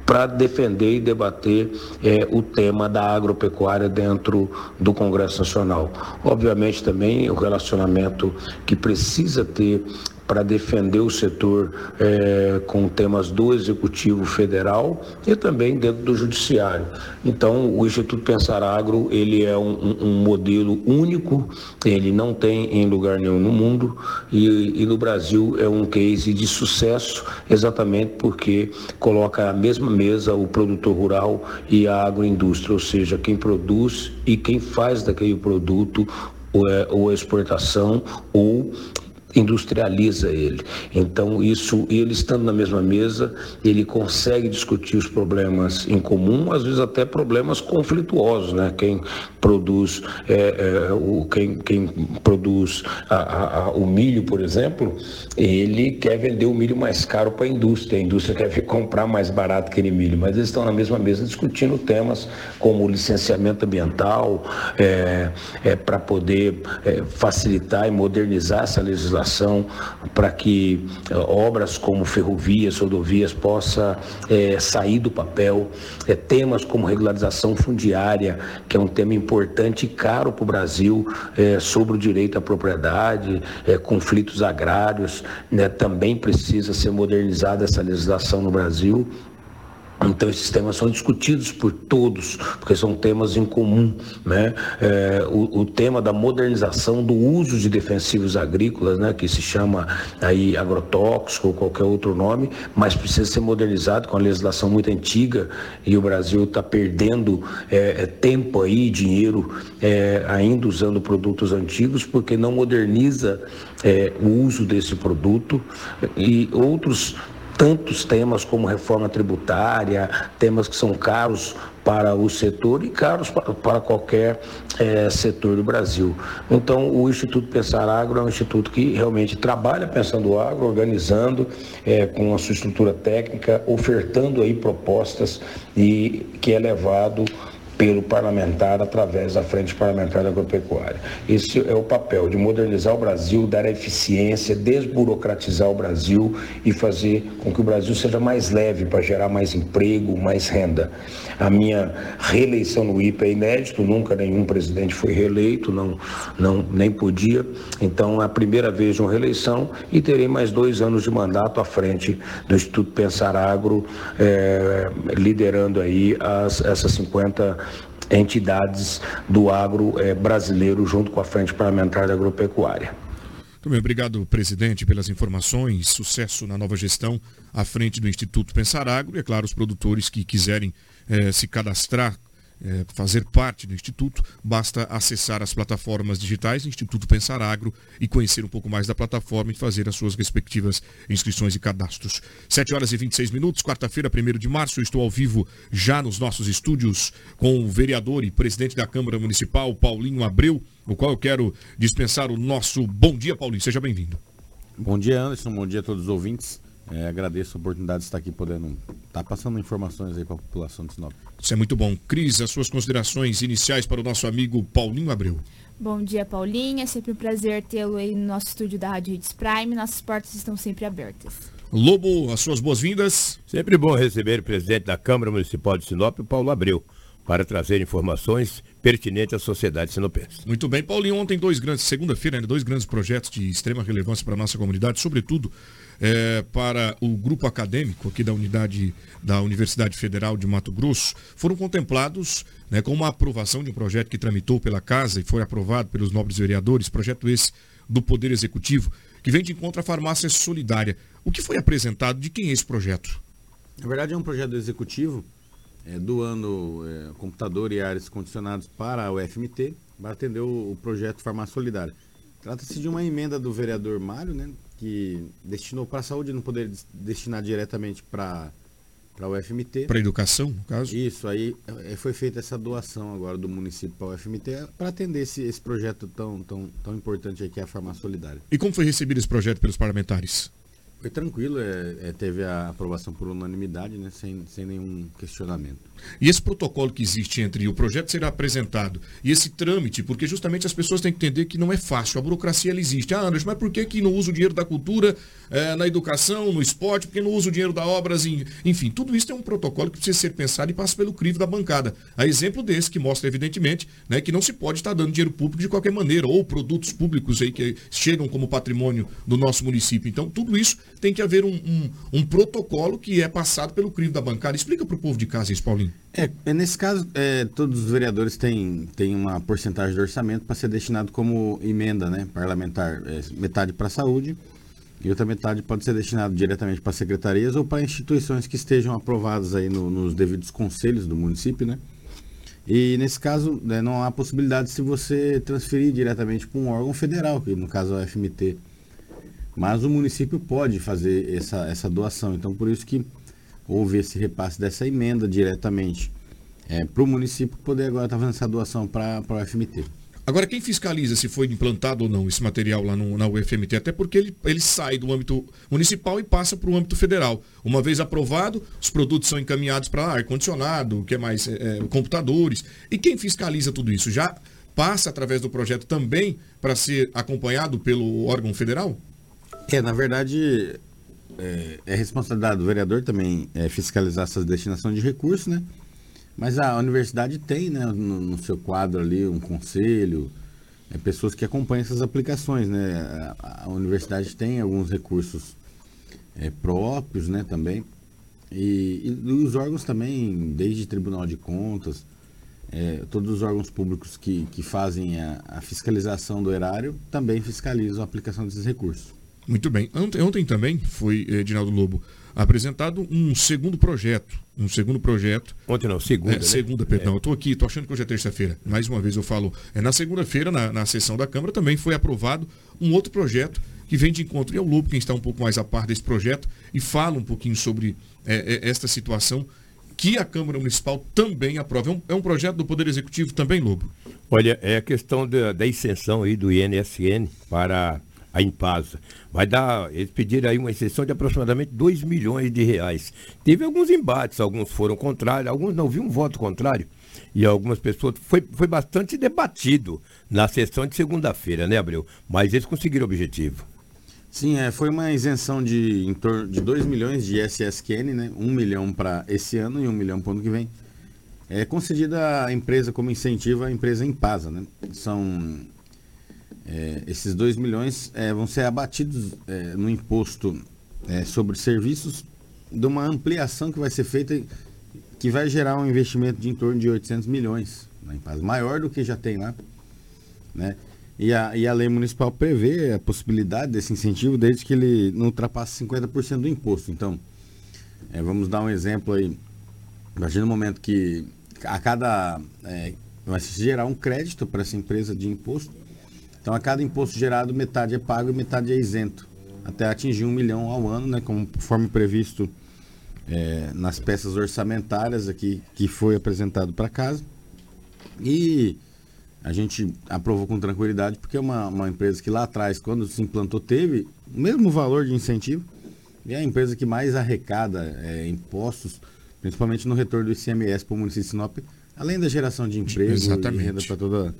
para defender e debater eh, o tema da agropecuária dentro do Congresso Nacional. Obviamente também o relacionamento que precisa ter para defender o setor é, com temas do Executivo Federal e também dentro do Judiciário. Então, o Instituto Pensar Agro, ele é um, um modelo único, ele não tem em lugar nenhum no mundo e, e no Brasil é um case de sucesso exatamente porque coloca a mesma mesa o produtor rural e a agroindústria, ou seja, quem produz e quem faz daquele produto ou, é, ou exportação ou industrializa ele. Então, isso, ele estando na mesma mesa, ele consegue discutir os problemas em comum, às vezes até problemas conflituosos, né? Quem produz, é, é, o, quem, quem produz a, a, o milho, por exemplo, ele quer vender o milho mais caro para a indústria, a indústria quer comprar mais barato aquele milho, mas eles estão na mesma mesa discutindo temas como licenciamento ambiental, é, é para poder é, facilitar e modernizar essa legislação para que eh, obras como ferrovias, rodovias possa é, sair do papel, é, temas como regularização fundiária, que é um tema importante e caro para o Brasil, é, sobre o direito à propriedade, conflitos agrários, né, também precisa ser modernizada essa legislação no Brasil. Então esses temas são discutidos por todos, porque são temas em comum. Né? É, o, o, tema da modernização do uso de defensivos agrícolas, né, que se chama aí agrotóxico ou qualquer outro nome, mas precisa ser modernizado com a legislação muito antiga e o Brasil está perdendo é, é, tempo aí, dinheiro, é, ainda usando produtos antigos, porque não moderniza é, o uso desse produto e outros tantos temas como reforma tributária, temas que são caros para o setor e caros para, qualquer é, setor do Brasil. Então, o Instituto Pensar Agro é um instituto que realmente trabalha pensando o agro, organizando é, com a sua estrutura técnica, ofertando aí propostas e que é levado pelo parlamentar através da Frente Parlamentar Agropecuária. Esse é o papel de modernizar o Brasil, dar eficiência, desburocratizar o Brasil e fazer com que o Brasil seja mais leve para gerar mais emprego, mais renda. A minha reeleição no IPA é inédito, nunca nenhum presidente foi reeleito, não, não, nem podia. Então, é a primeira vez de uma reeleição e terei mais dois anos de mandato à frente do Instituto Pensar Agro, é, liderando aí as, essas 50 entidades do agro é, brasileiro junto com a Frente Parlamentar da Agropecuária. Muito bem, obrigado, presidente, pelas informações. Sucesso na nova gestão à frente do Instituto Pensar Agro e, é claro, os produtores que quiserem eh, se cadastrar é, fazer parte do Instituto, basta acessar as plataformas digitais Instituto Pensar Agro e conhecer um pouco mais da plataforma e fazer as suas respectivas inscrições e cadastros. 7 horas e 26 minutos, quarta-feira, 1 de março, eu estou ao vivo já nos nossos estúdios com o vereador e presidente da Câmara Municipal, Paulinho Abreu, o qual eu quero dispensar o nosso bom dia, Paulinho. Seja bem-vindo. Bom dia, Anderson. Bom dia a todos os ouvintes. É, agradeço a oportunidade de estar aqui podendo estar tá passando informações aí para a população de Sinop. Isso é muito bom. Cris, as suas considerações iniciais para o nosso amigo Paulinho Abreu. Bom dia, Paulinho. É sempre um prazer tê-lo aí no nosso estúdio da Rádio Hits Prime. Nossas portas estão sempre abertas. Lobo, as suas boas-vindas. Sempre bom receber o presidente da Câmara Municipal de Sinop, Paulo Abreu, para trazer informações pertinentes à sociedade sinopense. Muito bem, Paulinho. Ontem, dois grandes, segunda-feira, né, dois grandes projetos de extrema relevância para a nossa comunidade, sobretudo é, para o grupo acadêmico aqui da unidade da Universidade Federal de Mato Grosso foram contemplados né, com uma aprovação de um projeto que tramitou pela casa e foi aprovado pelos nobres vereadores, projeto esse do Poder Executivo, que vem de encontro à farmácia solidária. O que foi apresentado? De quem é esse projeto? Na verdade é um projeto do executivo é, doando é, computador e ares condicionados para o FMT para atender o, o projeto Farmácia Solidária. Trata-se de uma emenda do vereador Mário, né, que destinou para a saúde não poder destinar diretamente para para o FMT. Para educação, no caso? Isso, aí é, foi feita essa doação agora do município para o FMT para atender esse, esse projeto tão, tão, tão importante aqui, a Farmácia Solidária. E como foi recebido esse projeto pelos parlamentares? Foi tranquilo, é, é, teve a aprovação por unanimidade, né, sem, sem nenhum questionamento. E esse protocolo que existe entre o projeto será apresentado e esse trâmite, porque justamente as pessoas têm que entender que não é fácil, a burocracia ela existe. Ah, Anderson, mas por que, que não usa o dinheiro da cultura eh, na educação, no esporte, por que não usa o dinheiro da obras, enfim, tudo isso é um protocolo que precisa ser pensado e passa pelo crivo da bancada. A exemplo desse, que mostra evidentemente né, que não se pode estar dando dinheiro público de qualquer maneira, ou produtos públicos aí que chegam como patrimônio do nosso município. Então, tudo isso tem que haver um, um, um protocolo que é passado pelo crivo da bancada. Explica para o povo de casa isso, Paulinho. É, é, nesse caso, é, todos os vereadores têm, têm uma porcentagem de orçamento para ser destinado como emenda né, parlamentar, é, metade para a saúde e outra metade pode ser destinado diretamente para secretarias ou para instituições que estejam aprovadas aí no, nos devidos conselhos do município, né? E nesse caso, né, não há possibilidade se você transferir diretamente para um órgão federal, que no caso é o FMT. Mas o município pode fazer essa, essa doação. Então, por isso que houve esse repasse dessa emenda diretamente é, para o município poder agora estar tá fazendo essa doação para o FMT. Agora, quem fiscaliza se foi implantado ou não esse material lá no, na UFMT? Até porque ele, ele sai do âmbito municipal e passa para o âmbito federal. Uma vez aprovado, os produtos são encaminhados para ar-condicionado, o que é mais, é, computadores. E quem fiscaliza tudo isso? Já passa através do projeto também para ser acompanhado pelo órgão federal? É, na verdade, é, é responsabilidade do vereador também é, fiscalizar essa destinação de recursos, né? Mas a universidade tem, né, no, no seu quadro ali, um conselho, é, pessoas que acompanham essas aplicações, né? A, a universidade tem alguns recursos é, próprios, né, também. E, e, os órgãos também, desde Tribunal de Contas, é, todos os órgãos públicos que, que fazem a, a fiscalização do erário também fiscalizam a aplicação desses recursos. Muito bem. Ontem, ontem também foi, Edinaldo Lobo, apresentado um segundo projeto. Um segundo projeto. Ontem não, segunda. É, né? Segunda, perdão. É. Eu estou aqui, estou achando que hoje é terça-feira. Mais uma vez eu falo. É, na segunda-feira, na, na sessão da Câmara, também foi aprovado um outro projeto que vem de encontro. E é o Lobo quem está um pouco mais a par desse projeto e fala um pouquinho sobre é, é, esta situação que a Câmara Municipal também aprova. É um, é um, projeto do Poder Executivo também, Lobo? Olha, é a questão da, da isenção aí do INSN para a Impasa. Vai dar, eles pediram aí uma exceção de aproximadamente 2 milhões de reais. Teve alguns embates, alguns foram contrários, alguns não viu um voto contrário. E algumas pessoas. Foi, foi bastante debatido na sessão de segunda-feira, né, Abreu? Mas eles conseguiram o objetivo. Sim, é, foi uma isenção de em torno de 2 milhões de SSQN, né? 1 um milhão para esse ano e 1 um milhão para o ano que vem. É concedida à empresa como incentivo à empresa Impasa, né? São é, esses 2 milhões é, vão ser abatidos é, no imposto é, sobre serviços de uma ampliação que vai ser feita que vai gerar um investimento de em torno de 800 milhões maior do que já tem lá. Né? E, a, e a lei municipal prevê a possibilidade desse incentivo desde que ele não ultrapasse 50% do imposto. Então, é, vamos dar um exemplo aí. Imagina o momento que a cada. É, vai se gerar um crédito para essa empresa de imposto então, a cada imposto gerado, metade é pago e metade é isento, até atingir um milhão ao ano, né, conforme previsto é, nas peças orçamentárias aqui que foi apresentado para casa. E a gente aprovou com tranquilidade, porque é uma, uma empresa que lá atrás, quando se implantou, teve o mesmo valor de incentivo, e é a empresa que mais arrecada é, impostos, principalmente no retorno do ICMS para o município de Sinop, além da geração de emprego Exatamente. e renda para toda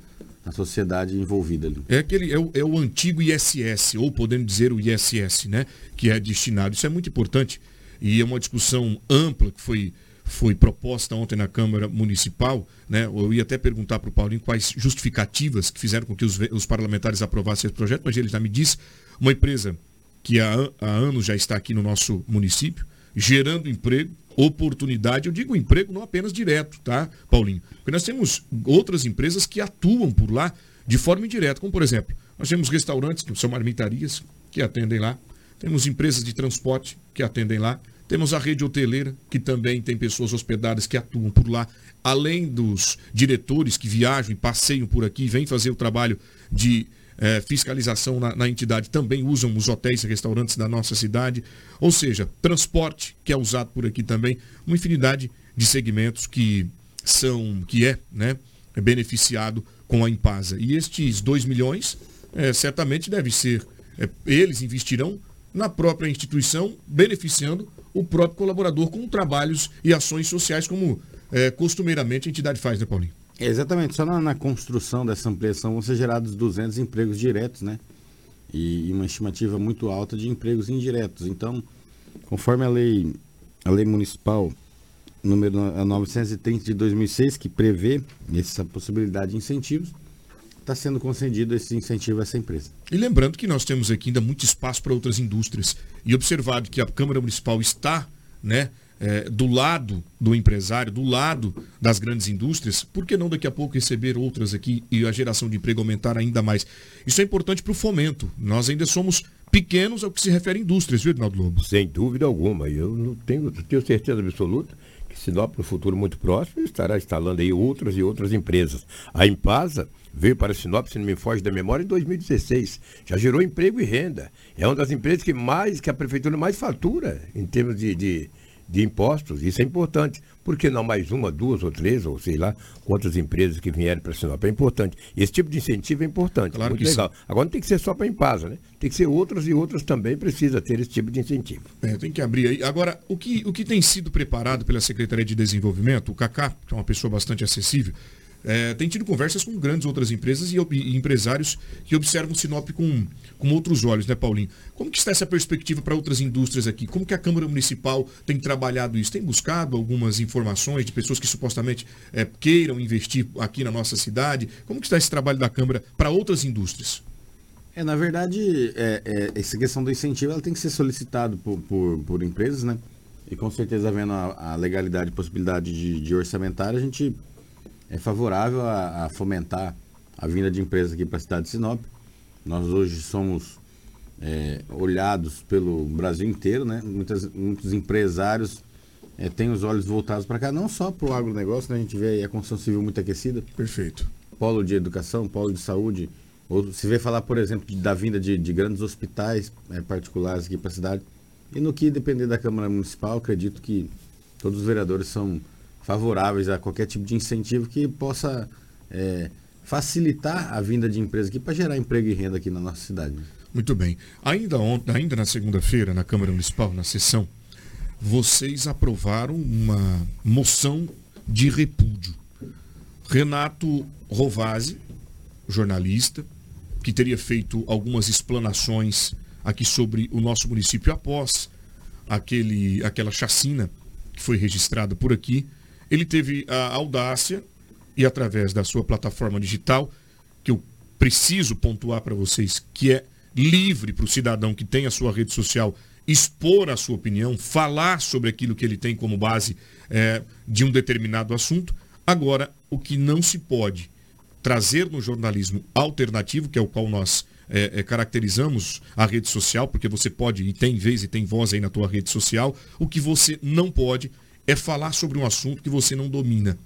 a sociedade envolvida ali. É aquele é o, é o antigo ISS, ou podemos dizer o ISS, né? Que é destinado. Isso é muito importante e é uma discussão ampla que foi, foi proposta ontem na Câmara Municipal. Né? Eu ia até perguntar para o Paulinho quais justificativas que fizeram com que os, os parlamentares aprovassem esse projeto, mas ele já me disse, uma empresa que há, há anos já está aqui no nosso município, gerando emprego, oportunidade. Eu digo emprego não apenas direto, tá, Paulinho? Porque nós temos outras empresas que atuam por lá de forma indireta, como por exemplo, nós temos restaurantes que são marmitarias que atendem lá, temos empresas de transporte que atendem lá, temos a rede hoteleira, que também tem pessoas hospedadas que atuam por lá, além dos diretores que viajam e passeiam por aqui, vêm fazer o trabalho de é, fiscalização na, na, entidade também usam os hotéis e restaurantes da nossa cidade. Ou seja, transporte, que é usado por aqui também, uma infinidade de segmentos que são, que é, né, beneficiado com a Impasa. E estes 2 milhões, é, certamente deve ser, é, eles investirão na própria instituição, beneficiando o próprio colaborador com trabalhos e ações sociais, como é, costumeiramente a entidade faz, né, Paulinho? Exatamente, só na, na, construção dessa ampliação vão ser gerados 200 empregos diretos, né? E, e, uma estimativa muito alta de empregos indiretos. Então, conforme a lei, a lei municipal número 930 de 2006, que prevê essa possibilidade de incentivos, está sendo concedido esse incentivo a essa empresa. E lembrando que nós temos aqui ainda muito espaço para outras indústrias. E observado que a Câmara Municipal está né, é, do lado do empresário, do lado das grandes indústrias, por que não daqui a pouco receber outras aqui e a geração de emprego aumentar ainda mais? Isso é importante para o fomento. Nós ainda somos pequenos ao que se refere a indústrias, viu, Ednaldo Lobo? Sem dúvida alguma. Eu não tenho, tenho certeza absoluta que Sinop, no futuro muito próximo, estará instalando aí outras e outras empresas. A Impasa veio para Sinop, se não me foge da memória, em 2016. Já gerou emprego e renda. É uma das empresas que mais, que a prefeitura mais fatura em termos de, de de impostos, isso é importante. Por que não mais uma, duas ou três, ou sei lá, quantas empresas que vieram para Sinop? É importante. Esse tipo de incentivo é importante, claro muito legal. Sim. Agora não tem que ser só para a Impasa, né? Tem que ser outras e outras também precisa ter esse tipo de incentivo. É, tem que abrir aí. Agora, o que, o que tem sido preparado pela Secretaria de Desenvolvimento, o Cacá, que é uma pessoa bastante acessível, é, tem tido conversas com grandes outras empresas e, e, empresários que observam Sinop com, com outros olhos, né, Paulinho? Como que está essa perspectiva para outras indústrias aqui? Como que a Câmara Municipal tem trabalhado isso? Tem buscado algumas informações de pessoas que supostamente é, queiram investir aqui na nossa cidade? Como que está esse trabalho da Câmara para outras indústrias? É, na verdade, é, é, essa questão do incentivo ela tem que ser solicitado por, por, por empresas, né? E com certeza, vendo a, a legalidade e possibilidade de, de a gente é favorável a, a fomentar a vinda de empresas aqui para a cidade de Sinop. Nós hoje somos é, olhados pelo Brasil inteiro, né? Muitas, muitos empresários é, têm os olhos voltados para cá, não só para o agronegócio, né? a gente vê a construção civil muito aquecida. Perfeito. Polo de educação, polo de saúde. Ou se vê falar, por exemplo, de, da vinda de, de grandes hospitais é, particulares aqui para a cidade. E no que depender da Câmara Municipal, acredito que todos os vereadores são favoráveis a qualquer tipo de incentivo que possa é, facilitar a vinda de empresas aqui para gerar emprego e renda aqui na nossa cidade. Muito bem. Ainda ontem, ainda na segunda-feira, na Câmara Municipal, na sessão, vocês aprovaram uma moção de repúdio. Renato Rovazzi, jornalista, que teria feito algumas explanações aqui sobre o nosso município após aquele, aquela chacina que foi registrada por aqui, ele teve a audácia e através da sua plataforma digital, que eu preciso pontuar para vocês, que é livre para o cidadão que tem a sua rede social expor a sua opinião, falar sobre aquilo que ele tem como base é, de um determinado assunto. Agora, o que não se pode trazer no jornalismo alternativo, que é o qual nós é, é, caracterizamos a rede social, porque você pode e tem vez e tem voz aí na tua rede social, o que você não pode é falar sobre um assunto que você não domina.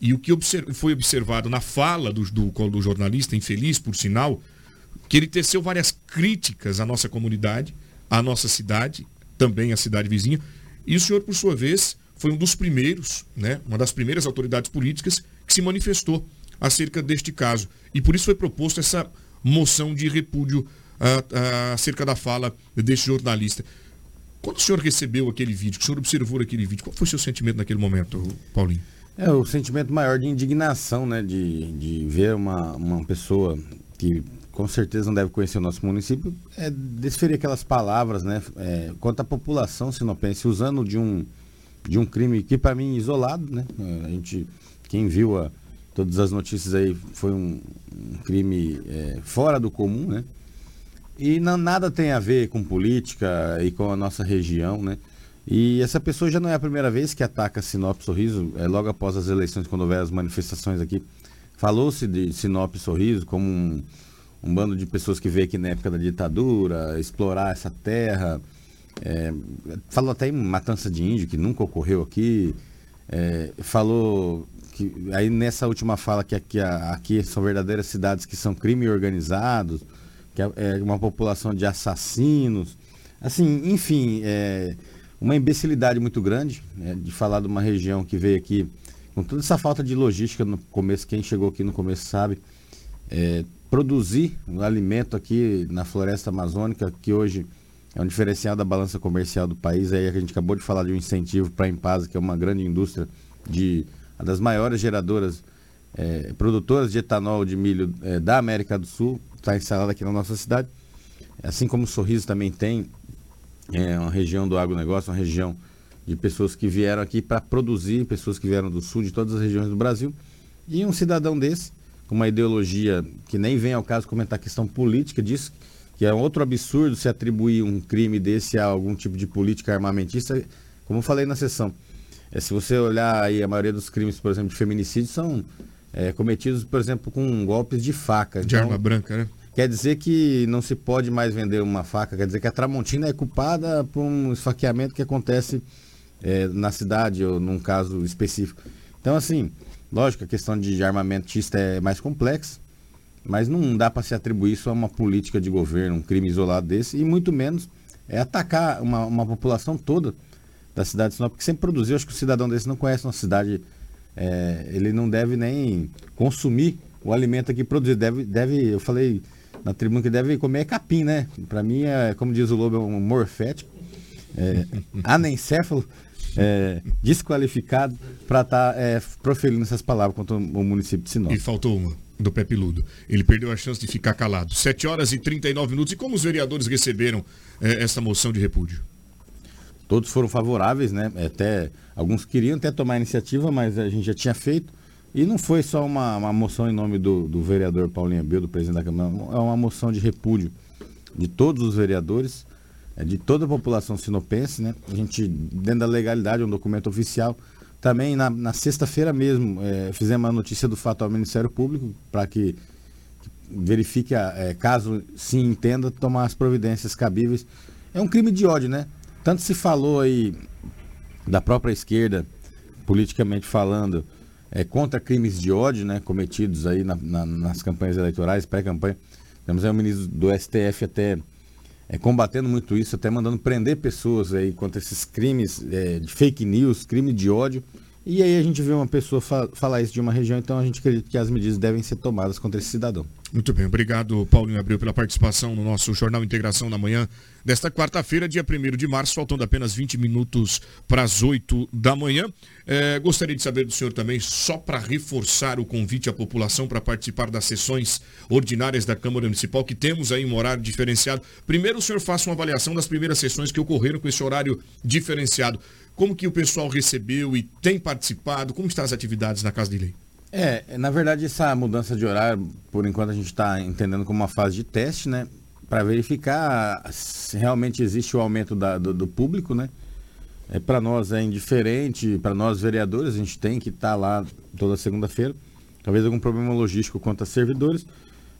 E o que foi observado na fala do, do, do jornalista, infeliz por sinal, que ele teceu várias críticas à nossa comunidade, à nossa cidade, também à cidade vizinha. E o senhor, por sua vez, foi um dos primeiros, né, uma das primeiras autoridades políticas que se manifestou acerca deste caso. E por isso foi proposto essa moção de repúdio uh, uh, acerca da fala deste jornalista. Quando o senhor recebeu aquele vídeo, o senhor observou aquele vídeo, qual foi o seu sentimento naquele momento, Paulinho? É o sentimento maior de indignação, né? De, de ver uma, uma pessoa que com certeza não deve conhecer o nosso município, é desferir aquelas palavras, né? É, quanto à população sinopense, usando de um, de um crime que para mim isolado, né? A gente, quem viu a, todas as notícias aí, foi um, um crime é, fora do comum, né? E não, nada tem a ver com política e com a nossa região, né? E essa pessoa já não é a primeira vez que ataca Sinop Sorriso, é logo após as eleições, quando houver as manifestações aqui. Falou-se de Sinop Sorriso como um, um, bando de pessoas que veio aqui na época da ditadura, explorar essa terra. É, falou até em matança de índio, que nunca ocorreu aqui. É, falou que aí nessa última fala que aqui, aqui são verdadeiras cidades que são crime organizados que é, é uma população de assassinos. Assim, enfim, é uma imbecilidade muito grande né, de falar de uma região que veio aqui com toda essa falta de logística no começo, quem chegou aqui no começo sabe, é, produzir um alimento aqui na floresta amazônica, que hoje é um diferencial da balança comercial do país. Aí a gente acabou de falar de um incentivo para a Impasa, que é uma grande indústria de uma das maiores geradoras, é, produtoras de etanol de milho é, da América do Sul, está instalada aqui na nossa cidade. Assim como o Sorriso também tem, é uma região do agronegócio, uma região de pessoas que vieram aqui para produzir, pessoas que vieram do sul, de todas as regiões do Brasil. E um cidadão desse, com uma ideologia que nem vem ao caso comentar a questão política disso, que é outro absurdo se atribuir um crime desse a algum tipo de política armamentista, como falei na sessão. É, se você olhar aí, a maioria dos crimes, por exemplo, de feminicídio são é, cometidos, por exemplo, com golpes de faca. De então, arma branca, né? Quer dizer que não se pode mais vender uma faca, quer dizer que a Tramontina é culpada por um esfaqueamento que acontece é, na cidade ou num caso específico. Então, assim, lógico, a questão de armamentista é mais complexa, mas não dá para se atribuir isso a uma política de governo, um crime isolado desse, e muito menos é atacar uma, uma população toda da cidade de Sinop, que sempre produziu. Acho que o cidadão desse não conhece uma cidade, é, ele não deve nem consumir o alimento aqui produzido. Deve, deve, eu falei na tribuna que deve comer capim, né? Para mim, é, como diz o Lobo, é um morfético, é, anencéfalo é, desqualificado para estar tá, é, proferindo essas palavras contra o município de Sinop. E faltou uma do Pé Peludo. Ele perdeu a chance de ficar calado. 7 horas e 39 minutos. E como os vereadores receberam é, essa moção de repúdio? Todos foram favoráveis, né? Até alguns queriam até tomar a iniciativa, mas a gente já tinha feito. E não foi só uma, uma moção em nome do, do vereador Paulinho Abel, do presidente da Câmara, é uma moção de repúdio de todos os vereadores é, de toda a população sinopense, né? A gente, dentro da legalidade, um documento oficial. Também na, na sexta-feira mesmo, é, fizemos a notícia do fato ao Ministério Público para que, que, verifique, a, é, caso sim entenda, tomar as providências cabíveis. É um crime de ódio, né? Tanto se falou aí da própria esquerda, politicamente falando, é, contra crimes de ódio, né? Cometidos aí na, na, nas campanhas eleitorais, pré-campanha. Temos aí o ministro do STF até é, combatendo muito isso, até mandando prender pessoas aí contra esses crimes é, de fake news, crime de ódio. E aí a gente vê uma pessoa fa falar isso de uma região, então a gente acredita que as medidas devem ser tomadas contra esse cidadão. Muito bem, obrigado Paulinho Abreu pela participação no nosso Jornal Integração na manhã desta quarta-feira, dia 1 de março, faltando apenas 20 minutos para as 8 da manhã. É, gostaria de saber do senhor também, só para reforçar o convite à população para participar das sessões ordinárias da Câmara Municipal, que temos aí um horário diferenciado. Primeiro o senhor faça uma avaliação das primeiras sessões que ocorreram com esse horário diferenciado. Como que o pessoal recebeu e tem participado? Como estão as atividades na Casa de Lei? É, na verdade, essa mudança de horário, por enquanto, a gente está entendendo como uma fase de teste, né? Para verificar se realmente existe o aumento da, do, do, público, né? É, para nós é indiferente, para nós vereadores, a gente tem que estar tá lá toda segunda-feira. Talvez algum problema logístico quanto a servidores,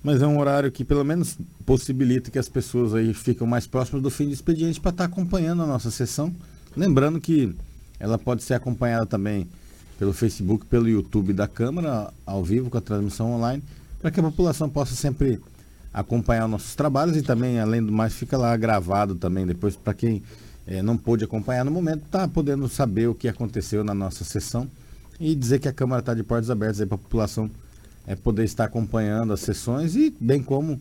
mas é um horário que pelo menos possibilita que as pessoas aí ficam mais próximas do fim do expediente para estar tá acompanhando a nossa sessão. Lembrando que ela pode ser acompanhada também pelo Facebook, pelo YouTube da Câmara, ao vivo, com a transmissão online, para que a população possa sempre acompanhar nossos trabalhos e também, além do mais, fica lá gravado também depois para quem é, não pôde acompanhar no momento, tá podendo saber o que aconteceu na nossa sessão e dizer que a Câmara está de portas abertas para a população é, poder estar acompanhando as sessões e bem como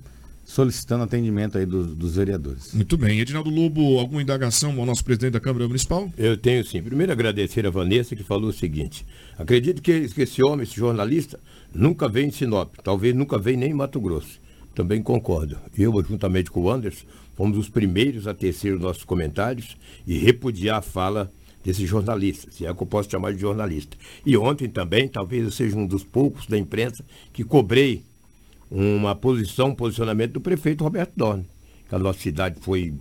solicitando atendimento aí dos, dos, vereadores. Muito bem. Edinaldo Lobo, alguma indagação ao nosso presidente da Câmara Municipal? Eu tenho sim. Primeiro agradecer a Vanessa que falou o seguinte. Acredito que, esse homem, esse jornalista, nunca veio em Sinop, talvez nunca veio nem em Mato Grosso. Também concordo. Eu, juntamente com o Anderson, fomos os primeiros a tecer os nossos comentários e repudiar a fala desse jornalista, se é que eu posso chamar de jornalista. E ontem também, talvez eu seja um dos poucos da imprensa que cobrei uma posição, um posicionamento do prefeito Roberto Dorne, que a nossa cidade foi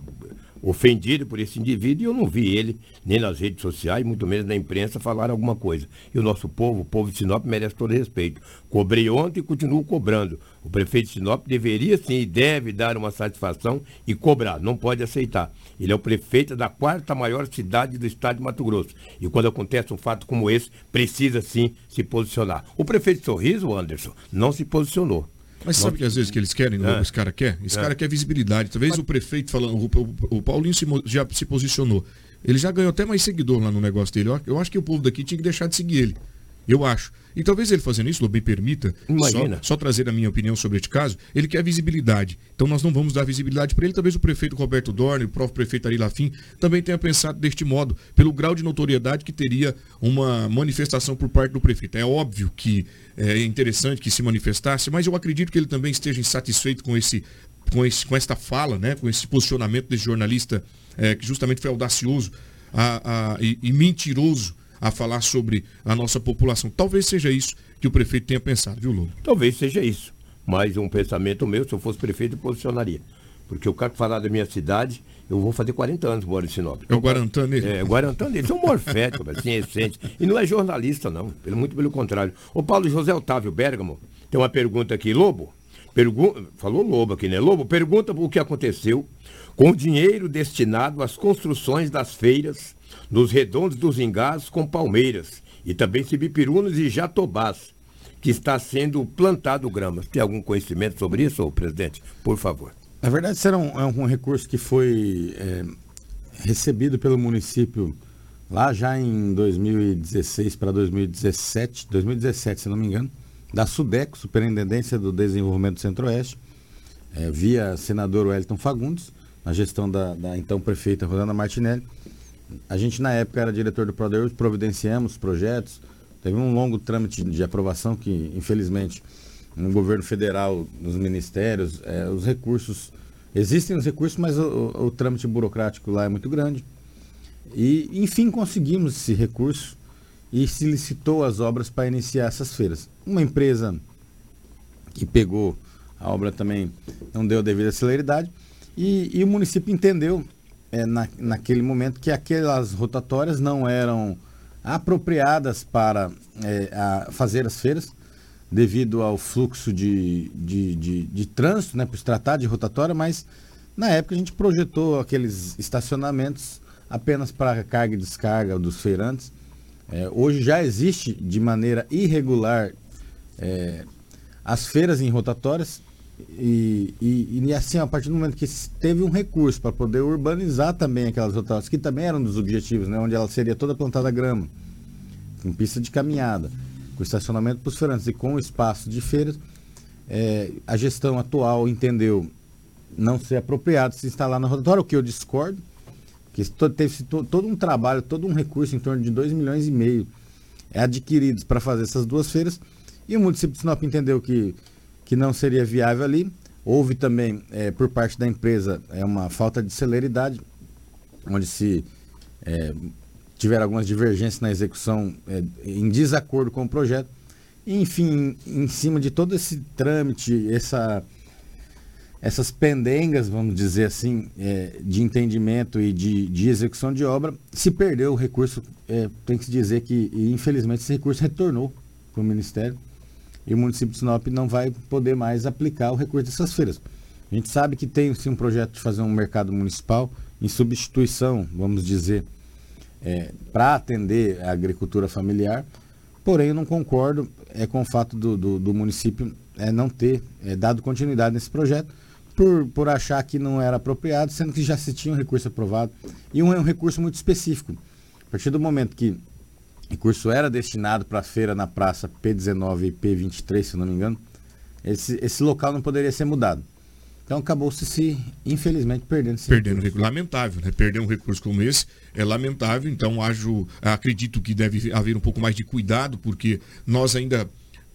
ofendida por esse indivíduo e eu não vi ele nem nas redes sociais, muito menos na imprensa, falar alguma coisa. E o nosso povo, o povo de Sinop, merece todo respeito. Cobrei ontem e continuo cobrando. O prefeito de Sinop deveria sim e deve dar uma satisfação e cobrar, não pode aceitar. Ele é o prefeito da quarta maior cidade do estado de Mato Grosso. E quando acontece um fato como esse, precisa sim se posicionar. O prefeito Sorriso, Anderson, não se posicionou. Mas sabe que às vezes que eles querem, é. esse cara quer? Esse é. cara quer visibilidade. Talvez Mas... o prefeito falando, o, o, Paulinho se, já se posicionou. Ele já ganhou até mais seguidor lá no negócio dele. Eu acho que o povo daqui tinha que deixar de seguir ele. Eu acho. E talvez ele fazendo isso, Lobem permita, só, só trazer a minha opinião sobre este caso, ele quer visibilidade. Então nós não vamos dar visibilidade para ele. Talvez o prefeito Roberto Dorne, o próprio prefeito Ari Lafim, também tenha pensado deste modo, pelo grau de notoriedade que teria uma manifestação por parte do prefeito. É óbvio que é interessante que se manifestasse, mas eu acredito que ele também esteja insatisfeito com esse com, esse, com esta fala, né, com esse posicionamento desse jornalista é, que justamente foi audacioso a, a, e, e mentiroso a falar sobre a nossa população. Talvez seja isso que o prefeito tenha pensado, viu, Lobo? Talvez seja isso. Mas um pensamento meu, se eu fosse prefeito, eu posicionaria. Porque o cara que falar da minha cidade, eu vou fazer 40 anos moro em Sinop. É o Guarantã nele? É, Guarantã nele. É um morfético, assim, essente. E não é jornalista, não. Pelo, muito pelo contrário. O Paulo José Otávio Bergamo tem uma pergunta aqui. Lobo, pergu... falou Lobo aqui, né? Lobo, pergunta o que aconteceu com o dinheiro destinado às construções das feiras nos redondos dos engados com palmeiras e também cibipirunas e jatobás, que está sendo plantado grama. Tem algum conhecimento sobre isso, presidente? Por favor. Na verdade, era um, é um recurso que foi é, recebido pelo município lá já em 2016 para 2017, 2017, se não me engano, da SUDEC, Superintendência do Desenvolvimento do Centro-Oeste, é, via senador Wellington Fagundes, na gestão da, da então prefeita Rosana Martinelli. A gente, na época, era diretor do Prodeus, providenciamos projetos, teve um longo trâmite de aprovação que, infelizmente, no governo federal, nos ministérios, é, os recursos, existem os recursos, mas o, o, o trâmite burocrático lá é muito grande. E, enfim, conseguimos esse recurso e se licitou as obras para iniciar essas feiras. Uma empresa que pegou a obra também não deu a devida celeridade e, e o município entendeu é, na, naquele momento que aquelas rotatórias não eram apropriadas para é, fazer as feiras devido ao fluxo de, de, de, de trânsito, né, por se tratar de rotatória, mas na época a gente projetou aqueles estacionamentos apenas para carga e descarga dos feirantes. É, hoje já existe de maneira irregular é, as feiras em rotatórias e, e, e, assim, a partir do momento que teve um recurso para poder urbanizar também aquelas rotatórias, que também eram dos objetivos, né, onde ela seria toda plantada grama, com pista de caminhada, com estacionamento para os feirantes e com espaço de feiras, é, a gestão atual entendeu não ser apropriado se instalar na rotatória, o que eu discordo, que teve todo um trabalho, todo um recurso em torno de 2 milhões e meio é, adquiridos para fazer essas duas feiras, e o município de Sinop entendeu que, que não seria viável ali. Houve também, é, por parte da empresa, é, uma falta de celeridade, onde se é, tiveram algumas divergências na execução é, em desacordo com o projeto. Enfim, em cima de todo esse trâmite, essa essas pendengas, vamos dizer assim, é, de entendimento e de, de, execução de obra, se perdeu o recurso, é, tem que se dizer que, infelizmente, esse recurso retornou para o Ministério e o município de Sinop não vai poder mais aplicar o recurso dessas feiras. A gente sabe que tem sim um projeto de fazer um mercado municipal em substituição, vamos dizer, é, para atender a agricultura familiar, porém eu não concordo é, com o fato do, do, do município é, não ter é, dado continuidade nesse projeto, por, por achar que não era apropriado, sendo que já se tinha um recurso aprovado. E um, um recurso muito específico. A partir do momento que o recurso era destinado para a feira na praça P19 e P23, se não me engano, esse, esse local não poderia ser mudado. Então acabou-se se, infelizmente, perdendo esse Perdendo recurso. Lamentável, né? Perder um recurso como esse é lamentável, então ajo, acredito que deve haver um pouco mais de cuidado, porque nós ainda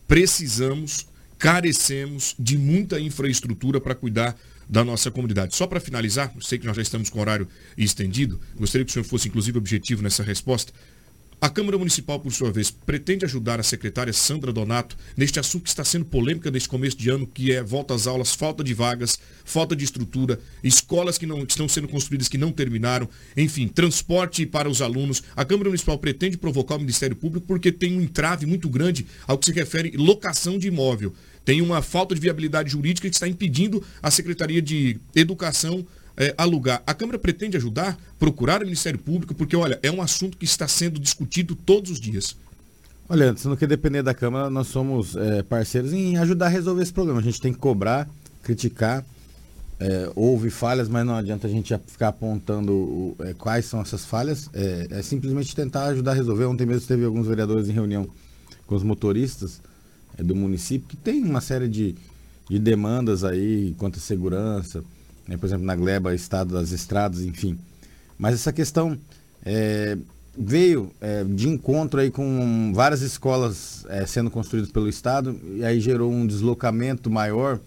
precisamos carecemos de muita infraestrutura para cuidar da nossa comunidade. Só para finalizar, sei que nós já estamos com o horário estendido, gostaria que o senhor fosse inclusive objetivo nessa resposta. A Câmara Municipal, por sua vez, pretende ajudar a secretária Sandra Donato neste assunto que está sendo polêmica neste começo de ano, que é volta às aulas, falta de vagas, falta de estrutura, escolas que não estão sendo construídas que não terminaram, enfim, transporte para os alunos. A Câmara Municipal pretende provocar o Ministério Público porque tem um entrave muito grande ao que se refere locação de imóvel tem uma falta de viabilidade jurídica que está impedindo a Secretaria de Educação é, alugar. A Câmara pretende ajudar, procurar o Ministério Público, porque, olha, é um assunto que está sendo discutido todos os dias. Olha, se não quer depender da Câmara, nós somos é, parceiros em ajudar a resolver esse problema. A gente tem que cobrar, criticar. É, houve falhas, mas não adianta a gente ficar apontando o, é, quais são essas falhas. É, é, simplesmente tentar ajudar a resolver. Ontem mesmo teve alguns vereadores em reunião com os motoristas é, do município, que tem uma série de, de demandas aí quanto à segurança, né, por exemplo, na Gleba, estado das estradas, enfim. Mas essa questão é, veio é, de encontro aí com várias escolas é, sendo construídas pelo Estado e aí gerou um deslocamento maior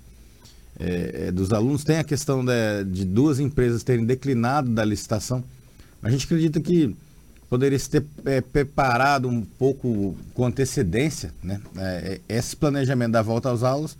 é, é, dos alunos. Tem a questão de, de, duas empresas terem declinado da licitação. A gente acredita que poderia se ter é, preparado um pouco com antecedência né, é, esse planejamento da volta às aulas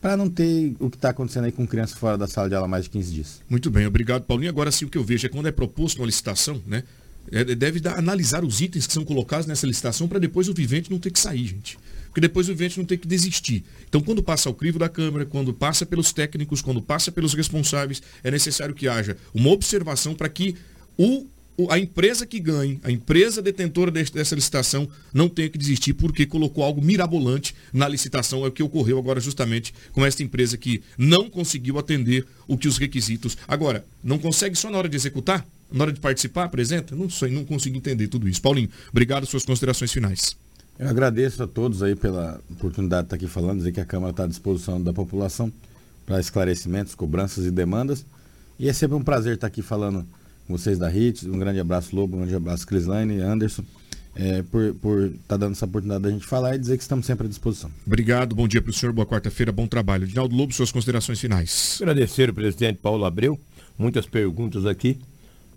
para não ter o que está acontecendo aí com crianças fora da sala de aula mais de 15 dias. Muito bem, obrigado, Paulinho. Agora sim, o que eu vejo é quando é proposto uma licitação, né? É, deve dar, analisar os itens que são colocados nessa licitação para depois o vivente não ter que sair, gente. Porque depois o vivente não tem que desistir. Então, quando passa ao crivo da Câmara, quando passa pelos técnicos, quando passa pelos responsáveis, é necessário que haja uma observação para que o a empresa que ganhe, a empresa detentora dessa licitação, não tenha que desistir porque colocou algo mirabolante na licitação. É o que ocorreu agora justamente com esta empresa que não conseguiu atender o que os requisitos. Agora, não consegue só na hora de executar? Na hora de participar, apresenta? Não sei, não consigo entender tudo isso. Paulinho, obrigado suas considerações finais. Eu agradeço a todos aí pela oportunidade de estar aqui falando, dizer que a Câmara está à disposição da população para esclarecimentos, cobranças e demandas. E é sempre um prazer estar aqui falando vocês da HIT. Um grande abraço, Lobo, um grande abraço, Crislaine, Anderson. É, por estar tá dando essa oportunidade da gente falar e dizer que estamos sempre à disposição. Obrigado, bom dia para o senhor, boa quarta-feira, bom trabalho. Dinaldo Lobo, suas considerações finais. Agradecer o presidente Paulo Abreu, muitas perguntas aqui,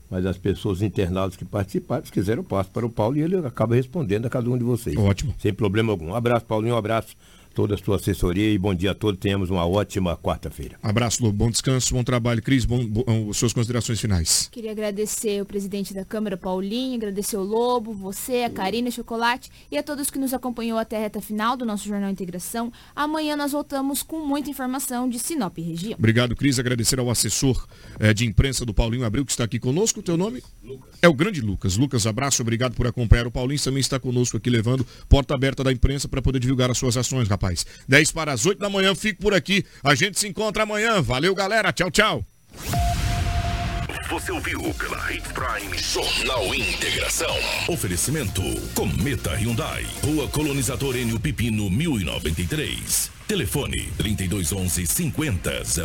mas as pessoas internadas que participaram, se quiserem, eu passo para o Paulo e ele acaba respondendo a cada um de vocês. Ótimo. Sem problema algum. Um abraço, Paulinho, um abraço toda a sua assessoria e bom dia a todos. Tenhamos uma ótima quarta-feira. Abraço, Lobo. Bom descanso, bom trabalho. Cris, bom, bom, suas considerações finais. Queria agradecer o presidente da Câmara, Paulinho, agradecer o Lobo, você, a Karina Chocolate e a todos que nos acompanhou até a reta final do nosso Jornal Integração. Amanhã nós voltamos com muita informação de Sinop região. Obrigado, Cris. Agradecer ao assessor eh, de imprensa do Paulinho Abril, que está aqui conosco. O teu nome? Lucas. É o grande Lucas. Lucas, abraço, obrigado por acompanhar. O Paulinho também está conosco aqui, levando porta aberta da imprensa para poder divulgar as suas ações, rapaz rapaz. 10 para as 8 da manhã, fico por aqui. A gente se encontra amanhã. Valeu, galera. Tchau, tchau. Você ouviu pela Hit Prime Jornal Integração. Oferecimento Cometa Hyundai. Rua Colonizador Enio Pipino 1093. Telefone 3211 50